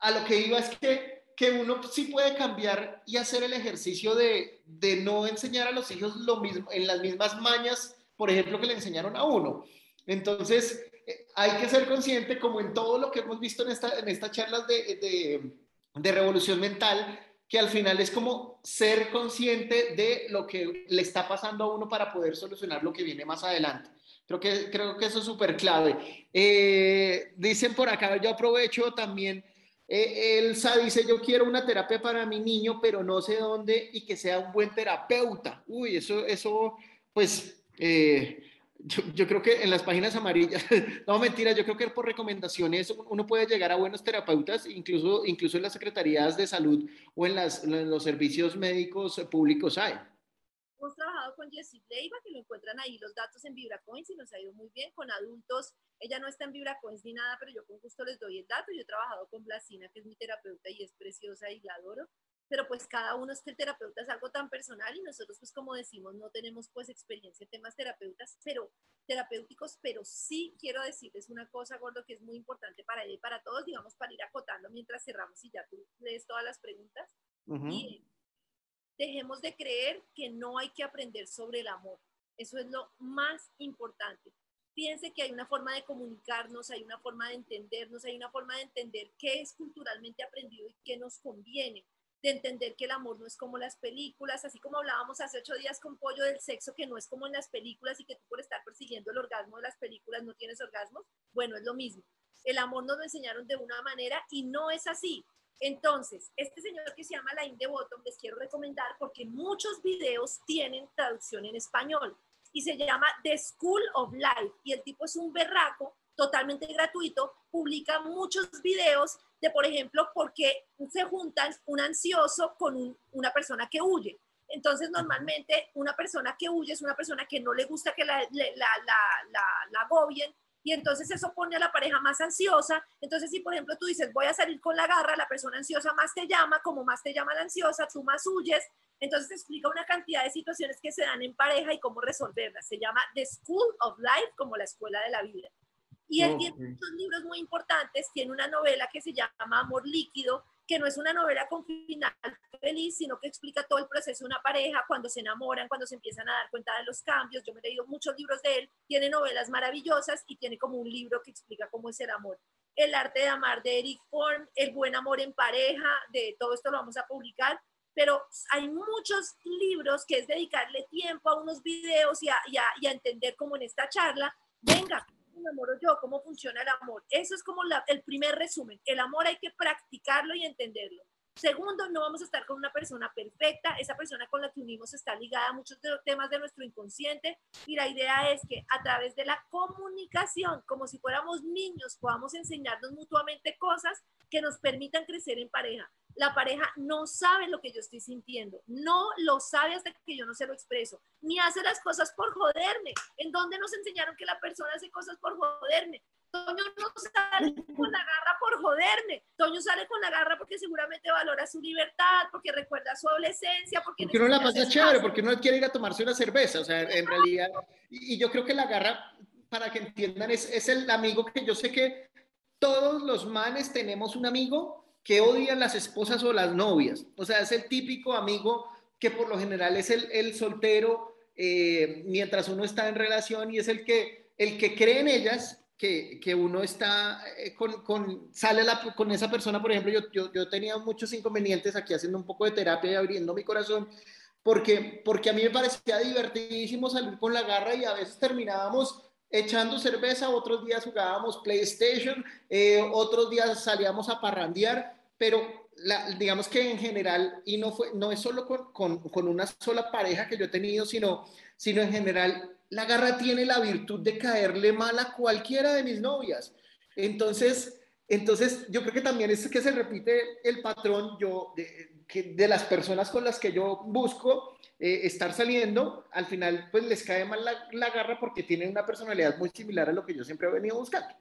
a lo que iba es que, que uno sí puede cambiar y hacer el ejercicio de, de no enseñar a los hijos lo mismo, en las mismas mañas, por ejemplo, que le enseñaron a uno. Entonces, eh, hay que ser consciente, como en todo lo que hemos visto en, esta, en estas charlas de, de, de revolución mental, que al final es como ser consciente de lo que le está pasando a uno para poder solucionar lo que viene más adelante. Creo que, creo que eso es súper clave. Eh, dicen por acá, yo aprovecho también, eh, Elsa dice, yo quiero una terapia para mi niño, pero no sé dónde y que sea un buen terapeuta. Uy, eso, eso, pues, eh, yo, creo que en las páginas amarillas, no mentira, yo creo que por recomendaciones uno puede llegar a buenos terapeutas, incluso, incluso en las secretarías de salud o en, las, los servicios médicos públicos hay. Hemos trabajado con Jessie Leiva, que lo encuentran ahí los datos en VibraCoins y nos ha ido muy bien. Con adultos, ella no está en VibraCoins ni nada, pero yo con gusto les doy el dato. Yo he trabajado con Blasina, que es mi terapeuta y es preciosa y la adoro. Pero pues cada uno es que el terapeuta es algo tan personal y nosotros pues como decimos no tenemos pues experiencia en temas terapeutas, pero terapéuticos, pero sí quiero decirles una cosa, Gordo, que es muy importante para ella y para todos, digamos, para ir acotando mientras cerramos y ya tú lees todas las preguntas. Y dejemos de creer que no hay que aprender sobre el amor. Eso es lo más importante. Piense que hay una forma de comunicarnos, hay una forma de entendernos, hay una forma de entender qué es culturalmente aprendido y qué nos conviene de entender que el amor no es como las películas, así como hablábamos hace ocho días con Pollo del sexo, que no es como en las películas y que tú por estar persiguiendo el orgasmo de las películas no tienes orgasmo, bueno, es lo mismo. El amor nos lo enseñaron de una manera y no es así. Entonces, este señor que se llama Lain de Bottom, les quiero recomendar porque muchos videos tienen traducción en español y se llama The School of Life y el tipo es un berraco totalmente gratuito, publica muchos videos de, por ejemplo, por qué se juntan un ansioso con una persona que huye. Entonces, normalmente una persona que huye es una persona que no le gusta que la, la, la, la, agobien y entonces eso pone a la pareja más ansiosa. Entonces, si por ejemplo tú dices, voy a salir con la garra, la persona ansiosa más te llama, como más te llama la ansiosa, tú más huyes. Entonces explica una cantidad de situaciones que se dan en pareja y cómo resolverlas. Se llama The School of Life, como la escuela de la vida. Y él tiene muchos libros muy importantes, tiene una novela que se llama Amor Líquido, que no es una novela con final feliz, sino que explica todo el proceso de una pareja, cuando se enamoran, cuando se empiezan a dar cuenta de los cambios. Yo me he leído muchos libros de él, tiene novelas maravillosas y tiene como un libro que explica cómo es el amor. El arte de amar de Eric Form, El buen amor en pareja, de todo esto lo vamos a publicar, pero hay muchos libros que es dedicarle tiempo a unos videos y a, y a, y a entender como en esta charla, venga, enamoro yo? ¿Cómo funciona el amor? Eso es como el primer resumen. El amor hay que practicarlo y entenderlo. Segundo, no vamos a estar con una persona perfecta. Esa persona con la que unimos está ligada a muchos de los temas de nuestro inconsciente. Y la idea es que a través de la comunicación, como si fuéramos niños, podamos enseñarnos mutuamente cosas que nos permitan crecer en pareja la pareja no sabe lo que yo estoy sintiendo, no lo sabe hasta que yo no se lo expreso, ni hace las cosas por joderme. ¿En dónde nos enseñaron que la persona hace cosas por joderme? Toño no sale con la garra por joderme. Toño sale con la garra porque seguramente valora su libertad, porque recuerda su adolescencia, porque, porque no la pasa chévere, porque no quiere ir a tomarse una cerveza. O sea, en realidad, y, yo creo que la garra, para que entiendan, es, es el amigo que yo sé que todos los manes tenemos un amigo que odian las esposas o las novias. O sea, es el típico amigo que por lo general es el, soltero eh, mientras uno está en relación y es el que, el que cree en ellas, que, uno está eh, con, sale con esa persona, por ejemplo, yo, yo, tenía muchos inconvenientes aquí haciendo un poco de terapia y abriendo mi corazón, porque, porque a mí me parecía divertidísimo salir con la garra y a veces terminábamos echando cerveza, otros días jugábamos PlayStation, eh, otros días salíamos a parrandear pero digamos que en general, y no, fue, no es solo con, con, una sola pareja que yo he tenido, sino, sino en general, la garra tiene la virtud de caerle mal a cualquiera de mis novias. Entonces, entonces yo creo que también es que se repite el patrón yo, de, las personas con las que yo busco eh, estar saliendo, al final pues les cae mal la, la garra porque tienen una personalidad muy similar a lo que yo siempre he venido buscando.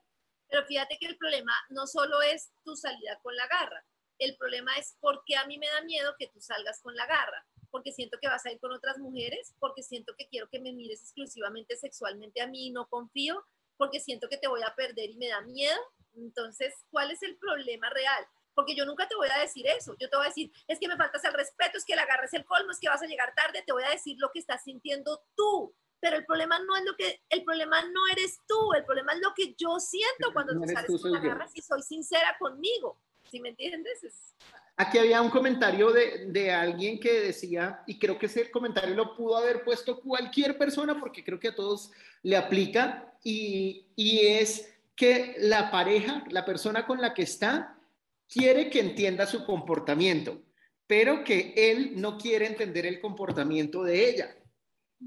Pero fíjate que el problema no solo es tu salida con la garra, el problema es por qué a mí me da miedo que tú salgas con la garra, porque siento que vas a ir con otras mujeres, porque siento que quiero que me mires exclusivamente sexualmente a mí y no confío, porque siento que te voy a perder y me da miedo. Entonces, ¿cuál es el problema real? Porque yo nunca te voy a decir eso. Yo te voy a decir, es que me faltas el respeto, es que la garra es el colmo, es que vas a llegar tarde. Te voy a decir lo que estás sintiendo tú pero el problema no es lo que, el problema no eres tú, el problema es lo que yo siento cuando tú sales con la garra si soy sincera conmigo, ¿sí me entiendes? Aquí había un comentario de, alguien que decía, y creo que ese comentario lo pudo haber puesto cualquier persona porque creo que a todos le aplica, y, y es que la pareja, la persona con la que está, quiere que entienda su comportamiento, pero que él no quiere entender el comportamiento de ella.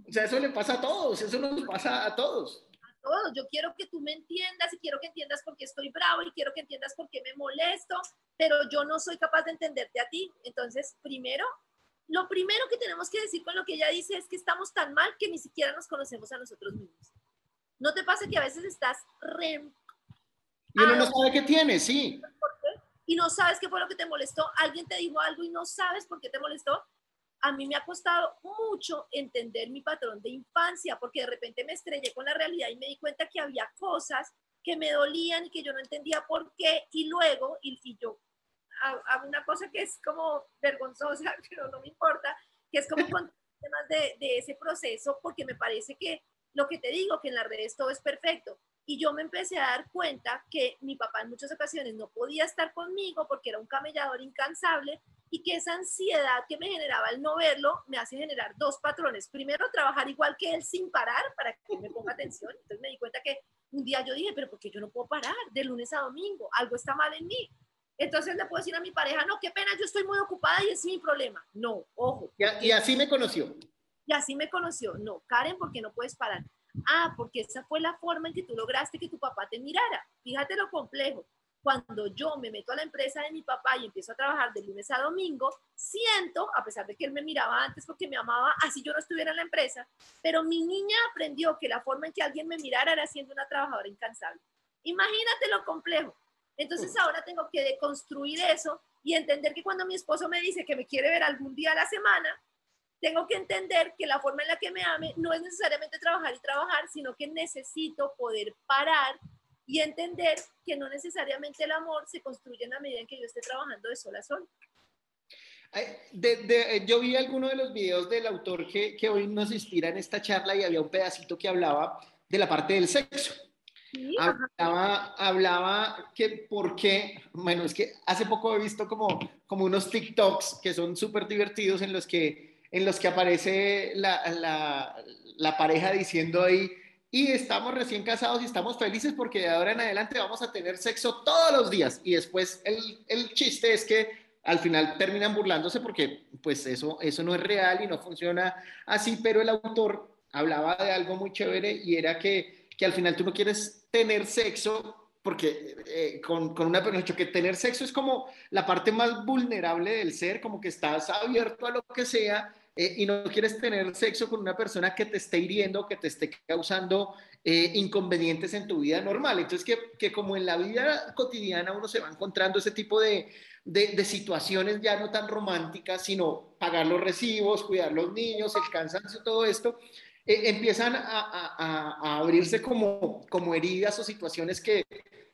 O sea, eso le pasa a todos, eso nos pasa a todos. Todos. Yo quiero que tú me entiendas y quiero que entiendas por qué estoy bravo y quiero que entiendas por qué me molesto, pero yo no soy capaz de entenderte a ti. Entonces, primero, lo primero que tenemos que decir con lo que ella dice es que estamos tan mal que ni siquiera nos conocemos a nosotros mismos. ¿No te pasa que a veces estás re... Y uno no sabe qué tiene, sí. ¿Por qué? y no sabes qué fue lo que te molestó, alguien te dijo algo y no sabes por qué te molestó, a mí me ha costado mucho entender mi patrón de infancia, porque de repente me estrellé con la realidad y me di cuenta que había cosas que me dolían y que yo no entendía por qué, y luego, y, yo hago una cosa que es como vergonzosa, pero no me importa, que es como con temas de, de ese proceso, porque me parece que lo que te digo, que en las redes todo es perfecto. Y yo me empecé a dar cuenta que mi papá en muchas ocasiones no podía estar conmigo porque era un camellador incansable y que esa ansiedad que me generaba el no verlo me hace generar dos patrones. Primero, trabajar igual que él sin parar para que me ponga atención. Entonces me di cuenta que un día yo dije, pero ¿por qué yo no puedo parar de lunes a domingo? Algo está mal en mí. Entonces le puedo decir a mi pareja, no, qué pena, yo estoy muy ocupada y es mi problema. No, ojo. Y, así me conoció. Y así me conoció. No, Karen, ¿por qué no puedes parar? Ah, porque esa fue la forma en que tú lograste que tu papá te mirara. Fíjate lo complejo cuando yo me meto a la empresa de mi papá y empiezo a trabajar de lunes a domingo, siento, a pesar de que él me miraba antes porque me amaba, así yo no estuviera en la empresa, pero mi niña aprendió que la forma en que alguien me mirara era siendo una trabajadora incansable. Imagínate lo complejo. Entonces ahora tengo que deconstruir eso y entender que cuando mi esposo me dice que me quiere ver algún día a la semana, tengo que entender que la forma en la que me ame no es necesariamente trabajar y trabajar, sino que necesito poder parar y entender que no necesariamente el amor se construye en la medida en que yo esté trabajando de sol a sol. yo vi alguno de los videos del autor que, que, hoy nos inspira en esta charla y había un pedacito que hablaba de la parte del sexo. hablaba, hablaba que por qué, bueno, es que hace poco he visto como, como unos TikToks que son súper divertidos en los que, en los que aparece la, la, la pareja diciendo ahí, y estamos recién casados y estamos felices porque de ahora en adelante vamos a tener sexo todos los días. Y después el, el chiste es que al final terminan burlándose porque pues eso, eso no es real y no funciona así, pero el autor hablaba de algo muy chévere y era que, que al final tú no quieres tener sexo porque eh, con, con, una persona, que tener sexo es como la parte más vulnerable del ser, como que estás abierto a lo que sea eh, y no quieres tener sexo con una persona que te esté hiriendo, que te esté causando eh, inconvenientes en tu vida normal. Entonces, que, que, como en la vida cotidiana uno se va encontrando ese tipo de, de, situaciones ya no tan románticas, sino pagar los recibos, cuidar los niños, el cansancio, todo esto, eh, empiezan a, a, a, abrirse como, como heridas o situaciones que,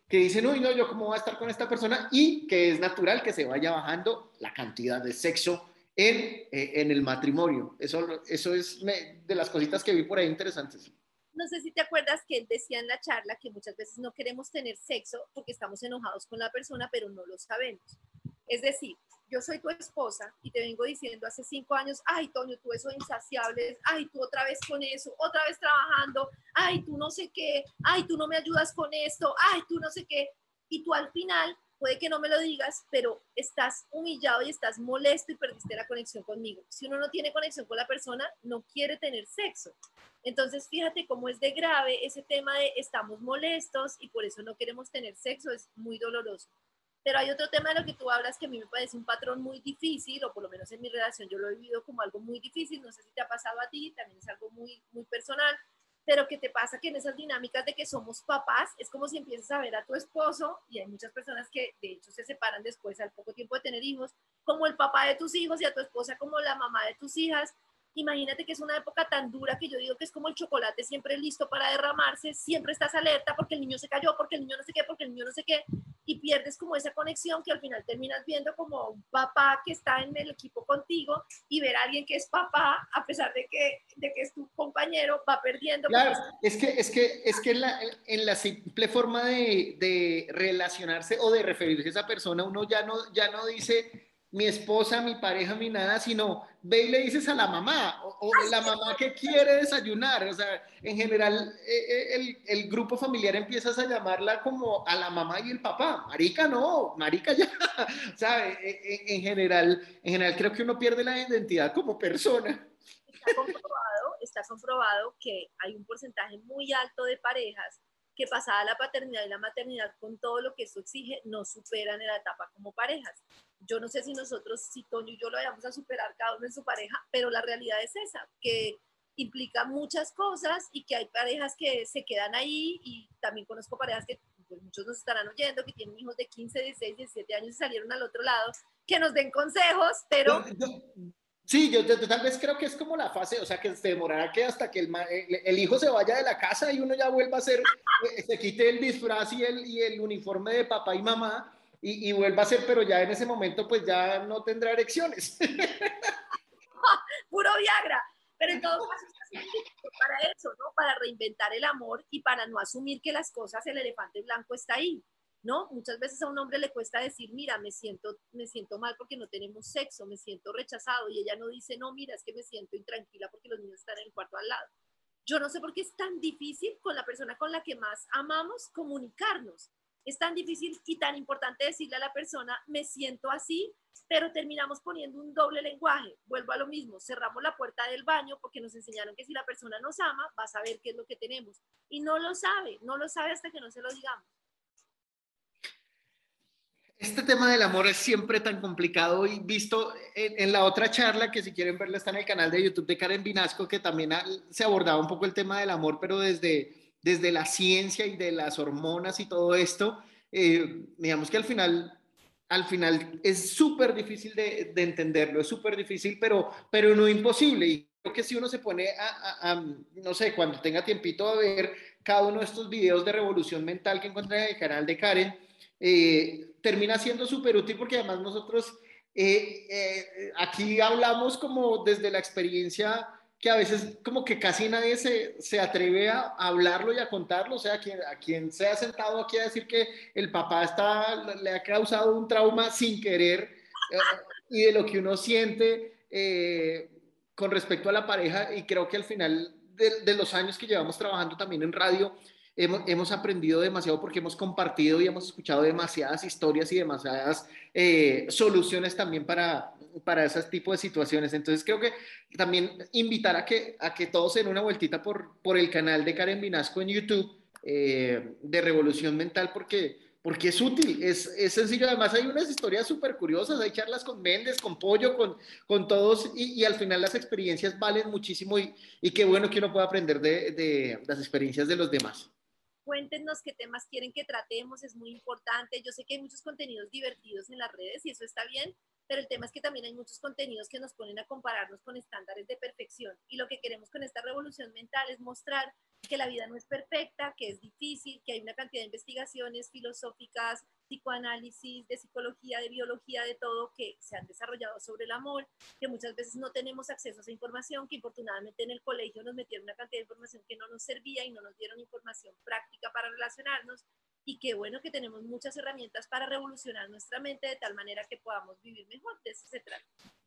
que dicen, uy, no, yo cómo voy a estar con esta persona y que es natural que se vaya bajando la cantidad de sexo en, eh, en el matrimonio. Eso, eso es de las cositas que vi por ahí interesantes. No sé si te acuerdas que él decía en la charla que muchas veces no queremos tener sexo porque estamos enojados con la persona, pero no lo sabemos. Es decir, yo soy tu esposa y te vengo diciendo hace cinco años, ay, Toño, tú eso insaciable, ay, tú otra vez con eso, otra vez trabajando, ay, tú no sé qué, ay, tú no me ayudas con esto, ay, tú no sé qué. Y tú al final puede que no me lo digas, pero estás humillado y estás molesto y perdiste la conexión conmigo. Si uno no tiene conexión con la persona, no quiere tener sexo. Entonces, fíjate cómo es de grave ese tema de estamos molestos y por eso no queremos tener sexo, es muy doloroso. Pero hay otro tema de lo que tú hablas que a mí me parece un patrón muy difícil, o por lo menos en mi relación yo lo he vivido como algo muy difícil, no sé si te ha pasado a ti, también es algo muy, muy personal, pero ¿qué te pasa que en esas dinámicas de que somos papás es como si empiezas a ver a tu esposo, y hay muchas personas que de hecho se separan después al poco tiempo de tener hijos, como el papá de tus hijos y a tu esposa como la mamá de tus hijas, imagínate que es una época tan dura que yo digo que es como el chocolate siempre listo para derramarse, siempre estás alerta porque el niño se cayó, porque el niño no sé qué, porque el niño no sé qué, y pierdes como esa conexión que al final terminas viendo como un papá que está en el equipo contigo y ver a alguien que es papá, a pesar de que, de que es tu compañero, va perdiendo. Claro, es que, es que, es que en, la, en la simple forma de, de relacionarse o de referirse a esa persona, uno ya no, ya no dice mi esposa, mi pareja, mi nada, sino ve y le dices a la mamá, o, la mamá que quiere desayunar. O sea, en general, eh, eh, el, el, grupo familiar empiezas a llamarla como a la mamá y el papá. Marica no, marica ya. O sea, eh, en, general, en general creo que uno pierde la identidad como persona. Está comprobado, está comprobado que hay un porcentaje muy alto de parejas que pasada la paternidad y la maternidad con todo lo que eso exige, no superan en la etapa como parejas. Yo no sé si nosotros, si Toño y yo lo vayamos a superar cada uno en su pareja, pero la realidad es esa, que implica muchas cosas y que hay parejas que se quedan ahí y también conozco parejas que pues, muchos nos estarán oyendo, que tienen hijos de 15, 16, 17 años y salieron al otro lado, que nos den consejos, pero... Sí, yo, tal vez creo que es como la fase, o sea, que se demorará que hasta que el, el, hijo se vaya de la casa y uno ya vuelva a ser, eh, se quite el disfraz y el, y el uniforme de papá y mamá y, y, vuelva a ser, pero ya en ese momento pues ya no tendrá erecciones. Puro Viagra. Pero en todo caso, para eso, ¿no? Para reinventar el amor y para no asumir que las cosas, el elefante blanco está ahí. ¿no? Muchas veces a un hombre le cuesta decir, mira, me siento, me siento mal porque no tenemos sexo, me siento rechazado, y ella no dice, no, mira, es que me siento intranquila porque los niños están en el cuarto al lado. Yo no sé por qué es tan difícil con la persona con la que más amamos comunicarnos. Es tan difícil y tan importante decirle a la persona, me siento así, pero terminamos poniendo un doble lenguaje. Vuelvo a lo mismo, cerramos la puerta del baño porque nos enseñaron que si la persona nos ama, va a saber qué es lo que tenemos. Y no lo sabe, no lo sabe hasta que no se lo digamos. Este tema del amor es siempre tan complicado y visto en, la otra charla, que si quieren verla está en el canal de YouTube de Karen Vinasco, que también se abordaba un poco el tema del amor, pero desde, desde la ciencia y de las hormonas y todo esto, eh, digamos que al final, al final es súper difícil de, entenderlo, es súper difícil, pero, pero no imposible. Y creo que si uno se pone a, no sé, cuando tenga tiempito a ver cada uno de estos videos de revolución mental que encuentra en el canal de Karen, eh, termina siendo súper útil porque además nosotros eh, eh, aquí hablamos como desde la experiencia que a veces como que casi nadie se, se atreve a hablarlo y a contarlo, o sea, a quien, a quien se ha sentado aquí a decir que el papá está, le ha causado un trauma sin querer y de lo que uno siente con respecto a la pareja y creo que al final de los años que llevamos trabajando también en radio, hemos, aprendido demasiado porque hemos compartido y hemos escuchado demasiadas historias y demasiadas eh, soluciones también para, para ese tipo de situaciones. Entonces creo que también invitar a que, a que todos den una vueltita por, por el canal de Karen Vinasco en YouTube eh, de Revolución Mental porque porque es útil, es, es, sencillo. Además, hay unas historias súper curiosas, hay charlas con Méndez, con Pollo, con, con todos, y, y, al final las experiencias valen muchísimo y, y qué bueno que uno pueda aprender de, de, las experiencias de los demás cuéntenos qué temas quieren que tratemos, es muy importante. Yo sé que hay muchos contenidos divertidos en las redes y eso está bien, pero el tema es que también hay muchos contenidos que nos ponen a compararnos con estándares de perfección. Y lo que queremos con esta revolución mental es mostrar que la vida no es perfecta, que es difícil, que hay una cantidad de investigaciones filosóficas, psicoanálisis, de psicología, de biología, de todo, que se han desarrollado sobre el amor, que muchas veces no tenemos acceso a esa información, que infortunadamente en el colegio nos metieron una cantidad de información que no nos servía y no nos dieron información práctica para relacionarnos y qué bueno que tenemos muchas herramientas para revolucionar nuestra mente de tal manera que podamos vivir mejor. De eso se trata.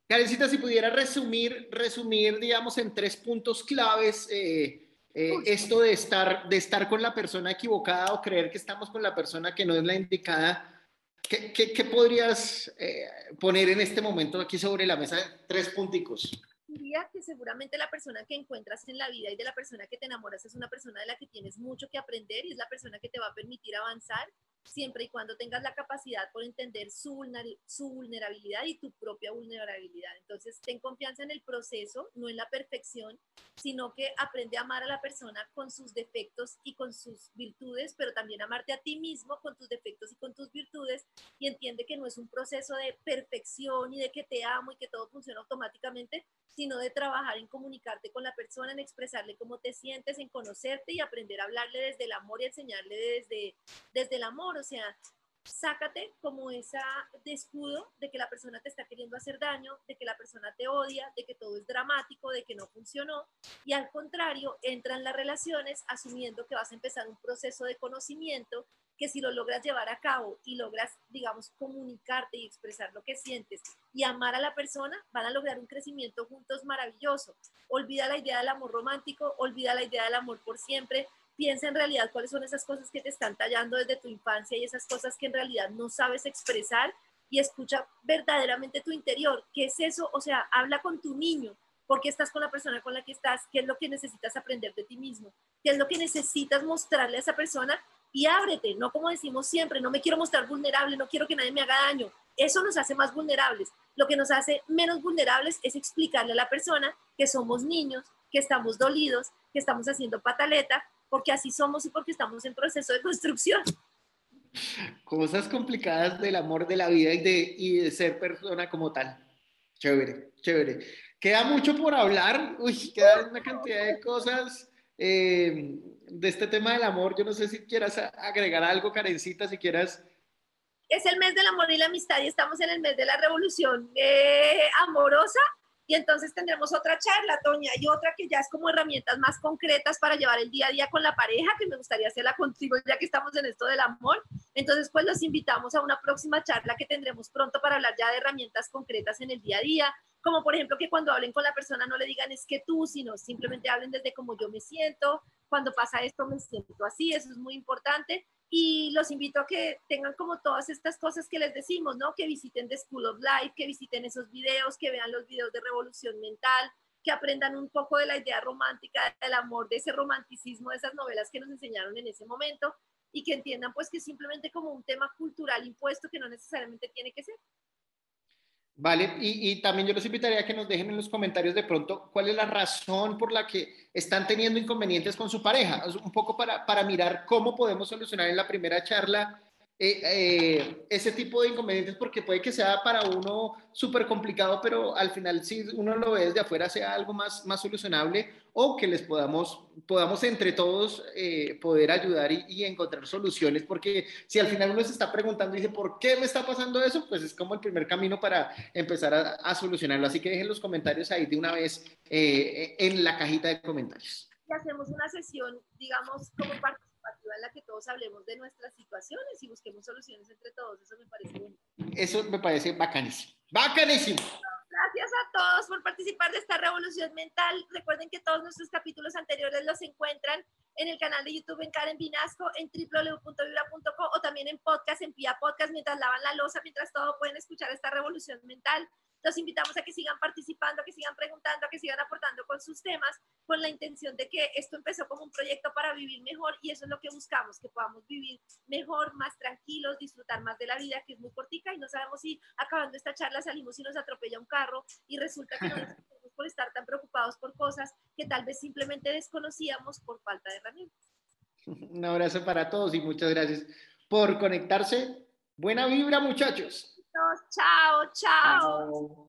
Karencita, si pudiera resumir, resumir, digamos, en tres puntos claves eh, eh, esto de estar, de estar con la persona equivocada o creer que estamos con la persona que no es la indicada, ¿qué, qué, podrías eh, poner en este momento aquí sobre la mesa? Tres punticos diría que seguramente la persona que encuentras en la vida y de la persona que te enamoras es una persona de la que tienes mucho que aprender y es la persona que te va a permitir avanzar siempre y cuando tengas la capacidad por entender su, vulnerabilidad y tu propia vulnerabilidad. Entonces, ten confianza en el proceso, no en la perfección, sino que aprende a amar a la persona con sus defectos y con sus virtudes, pero también amarte a ti mismo con tus defectos y con tus virtudes y entiende que no es un proceso de perfección y de que te amo y que todo funciona automáticamente, sino de trabajar en comunicarte con la persona, en expresarle cómo te sientes, en conocerte y aprender a hablarle desde el amor y enseñarle desde, desde el amor o sea, sácate como esa de escudo de que la persona te está queriendo hacer daño, de que la persona te odia, de que todo es dramático, de que no funcionó. Y al contrario, entra en las relaciones asumiendo que vas a empezar un proceso de conocimiento que si lo logras llevar a cabo y logras, digamos, comunicarte y expresar lo que sientes y amar a la persona, van a lograr un crecimiento juntos maravilloso. Olvida la idea del amor romántico, olvida la idea del amor por siempre, piensa en realidad cuáles son esas cosas que te están tallando desde tu infancia y esas cosas que en realidad no sabes expresar y escucha verdaderamente tu interior. ¿Qué es eso? O sea, habla con tu niño. ¿Por qué estás con la persona con la que estás? ¿Qué es lo que necesitas aprender de ti mismo? ¿Qué es lo que necesitas mostrarle a esa persona? Y ábrete, no como decimos siempre, no me quiero mostrar vulnerable, no quiero que nadie me haga daño. Eso nos hace más vulnerables. Lo que nos hace menos vulnerables es explicarle a la persona que somos niños, que estamos dolidos, que estamos haciendo pataleta, porque así somos y porque estamos en proceso de construcción. Cosas complicadas del amor, de la vida y de, y de ser persona como tal. Chévere, chévere. Queda mucho por hablar, uy, queda una cantidad de cosas eh, de este tema del amor. Yo no sé si quieras agregar algo, Karencita, si quieras. Es el mes del amor y la amistad y estamos en el mes de la revolución eh, amorosa y entonces tendremos otra charla, Toña, y otra que ya es como herramientas más concretas para llevar el día a día con la pareja, que me gustaría hacerla contigo ya que estamos en esto del amor. Entonces, pues los invitamos a una próxima charla que tendremos pronto para hablar ya de herramientas concretas en el día a día, como por ejemplo que cuando hablen con la persona no le digan es que tú, sino simplemente hablen desde cómo yo me siento, cuando pasa esto me siento así, eso es muy importante y los invito a que tengan como todas estas cosas que les decimos, ¿no? Que visiten The School of Life, que visiten esos videos, que vean los videos de revolución mental, que aprendan un poco de la idea romántica del amor, de ese romanticismo, de esas novelas que nos enseñaron en ese momento y que entiendan pues que simplemente como un tema cultural impuesto que no necesariamente tiene que ser. Vale, y, también yo los invitaría a que nos dejen en los comentarios de pronto cuál es la razón por la que están teniendo inconvenientes con su pareja, un poco para, para mirar cómo podemos solucionar en la primera charla eh, eh, ese tipo de inconvenientes porque puede que sea para uno súper complicado, pero al final si uno lo ve desde afuera sea algo más, más solucionable o que les podamos, podamos entre todos eh, poder ayudar y, encontrar soluciones, porque si al final uno se está preguntando y dice, ¿por qué me está pasando eso? Pues es como el primer camino para empezar a, a solucionarlo. Así que dejen los comentarios ahí de una vez en la cajita de comentarios. Y hacemos una sesión, digamos, como parte en la que todos hablemos de nuestras situaciones y busquemos soluciones entre todos. Eso me parece bien. Eso me parece bacanísimo. Bacanísimo. Gracias a todos por participar de esta revolución mental. Recuerden que todos nuestros capítulos anteriores los encuentran en el canal de YouTube en Karen Vinasco, en www.vibra.co o también en podcast, en Pia Podcast, mientras lavan la losa, mientras todo pueden escuchar esta revolución mental. Los invitamos a que sigan participando, a que sigan preguntando, a que sigan aportando con sus temas, con la intención de que esto empezó como un proyecto para vivir mejor y eso es lo que buscamos, que podamos vivir mejor, más tranquilos, disfrutar más de la vida, que es muy cortica y no sabemos si acabando esta charla salimos y nos atropella un carro y resulta que no nos por estar tan preocupados por cosas que tal vez simplemente desconocíamos por falta de herramientas. Un abrazo para todos y muchas gracias por conectarse. Buena vibra, muchachos. ciao, ciao. ciao.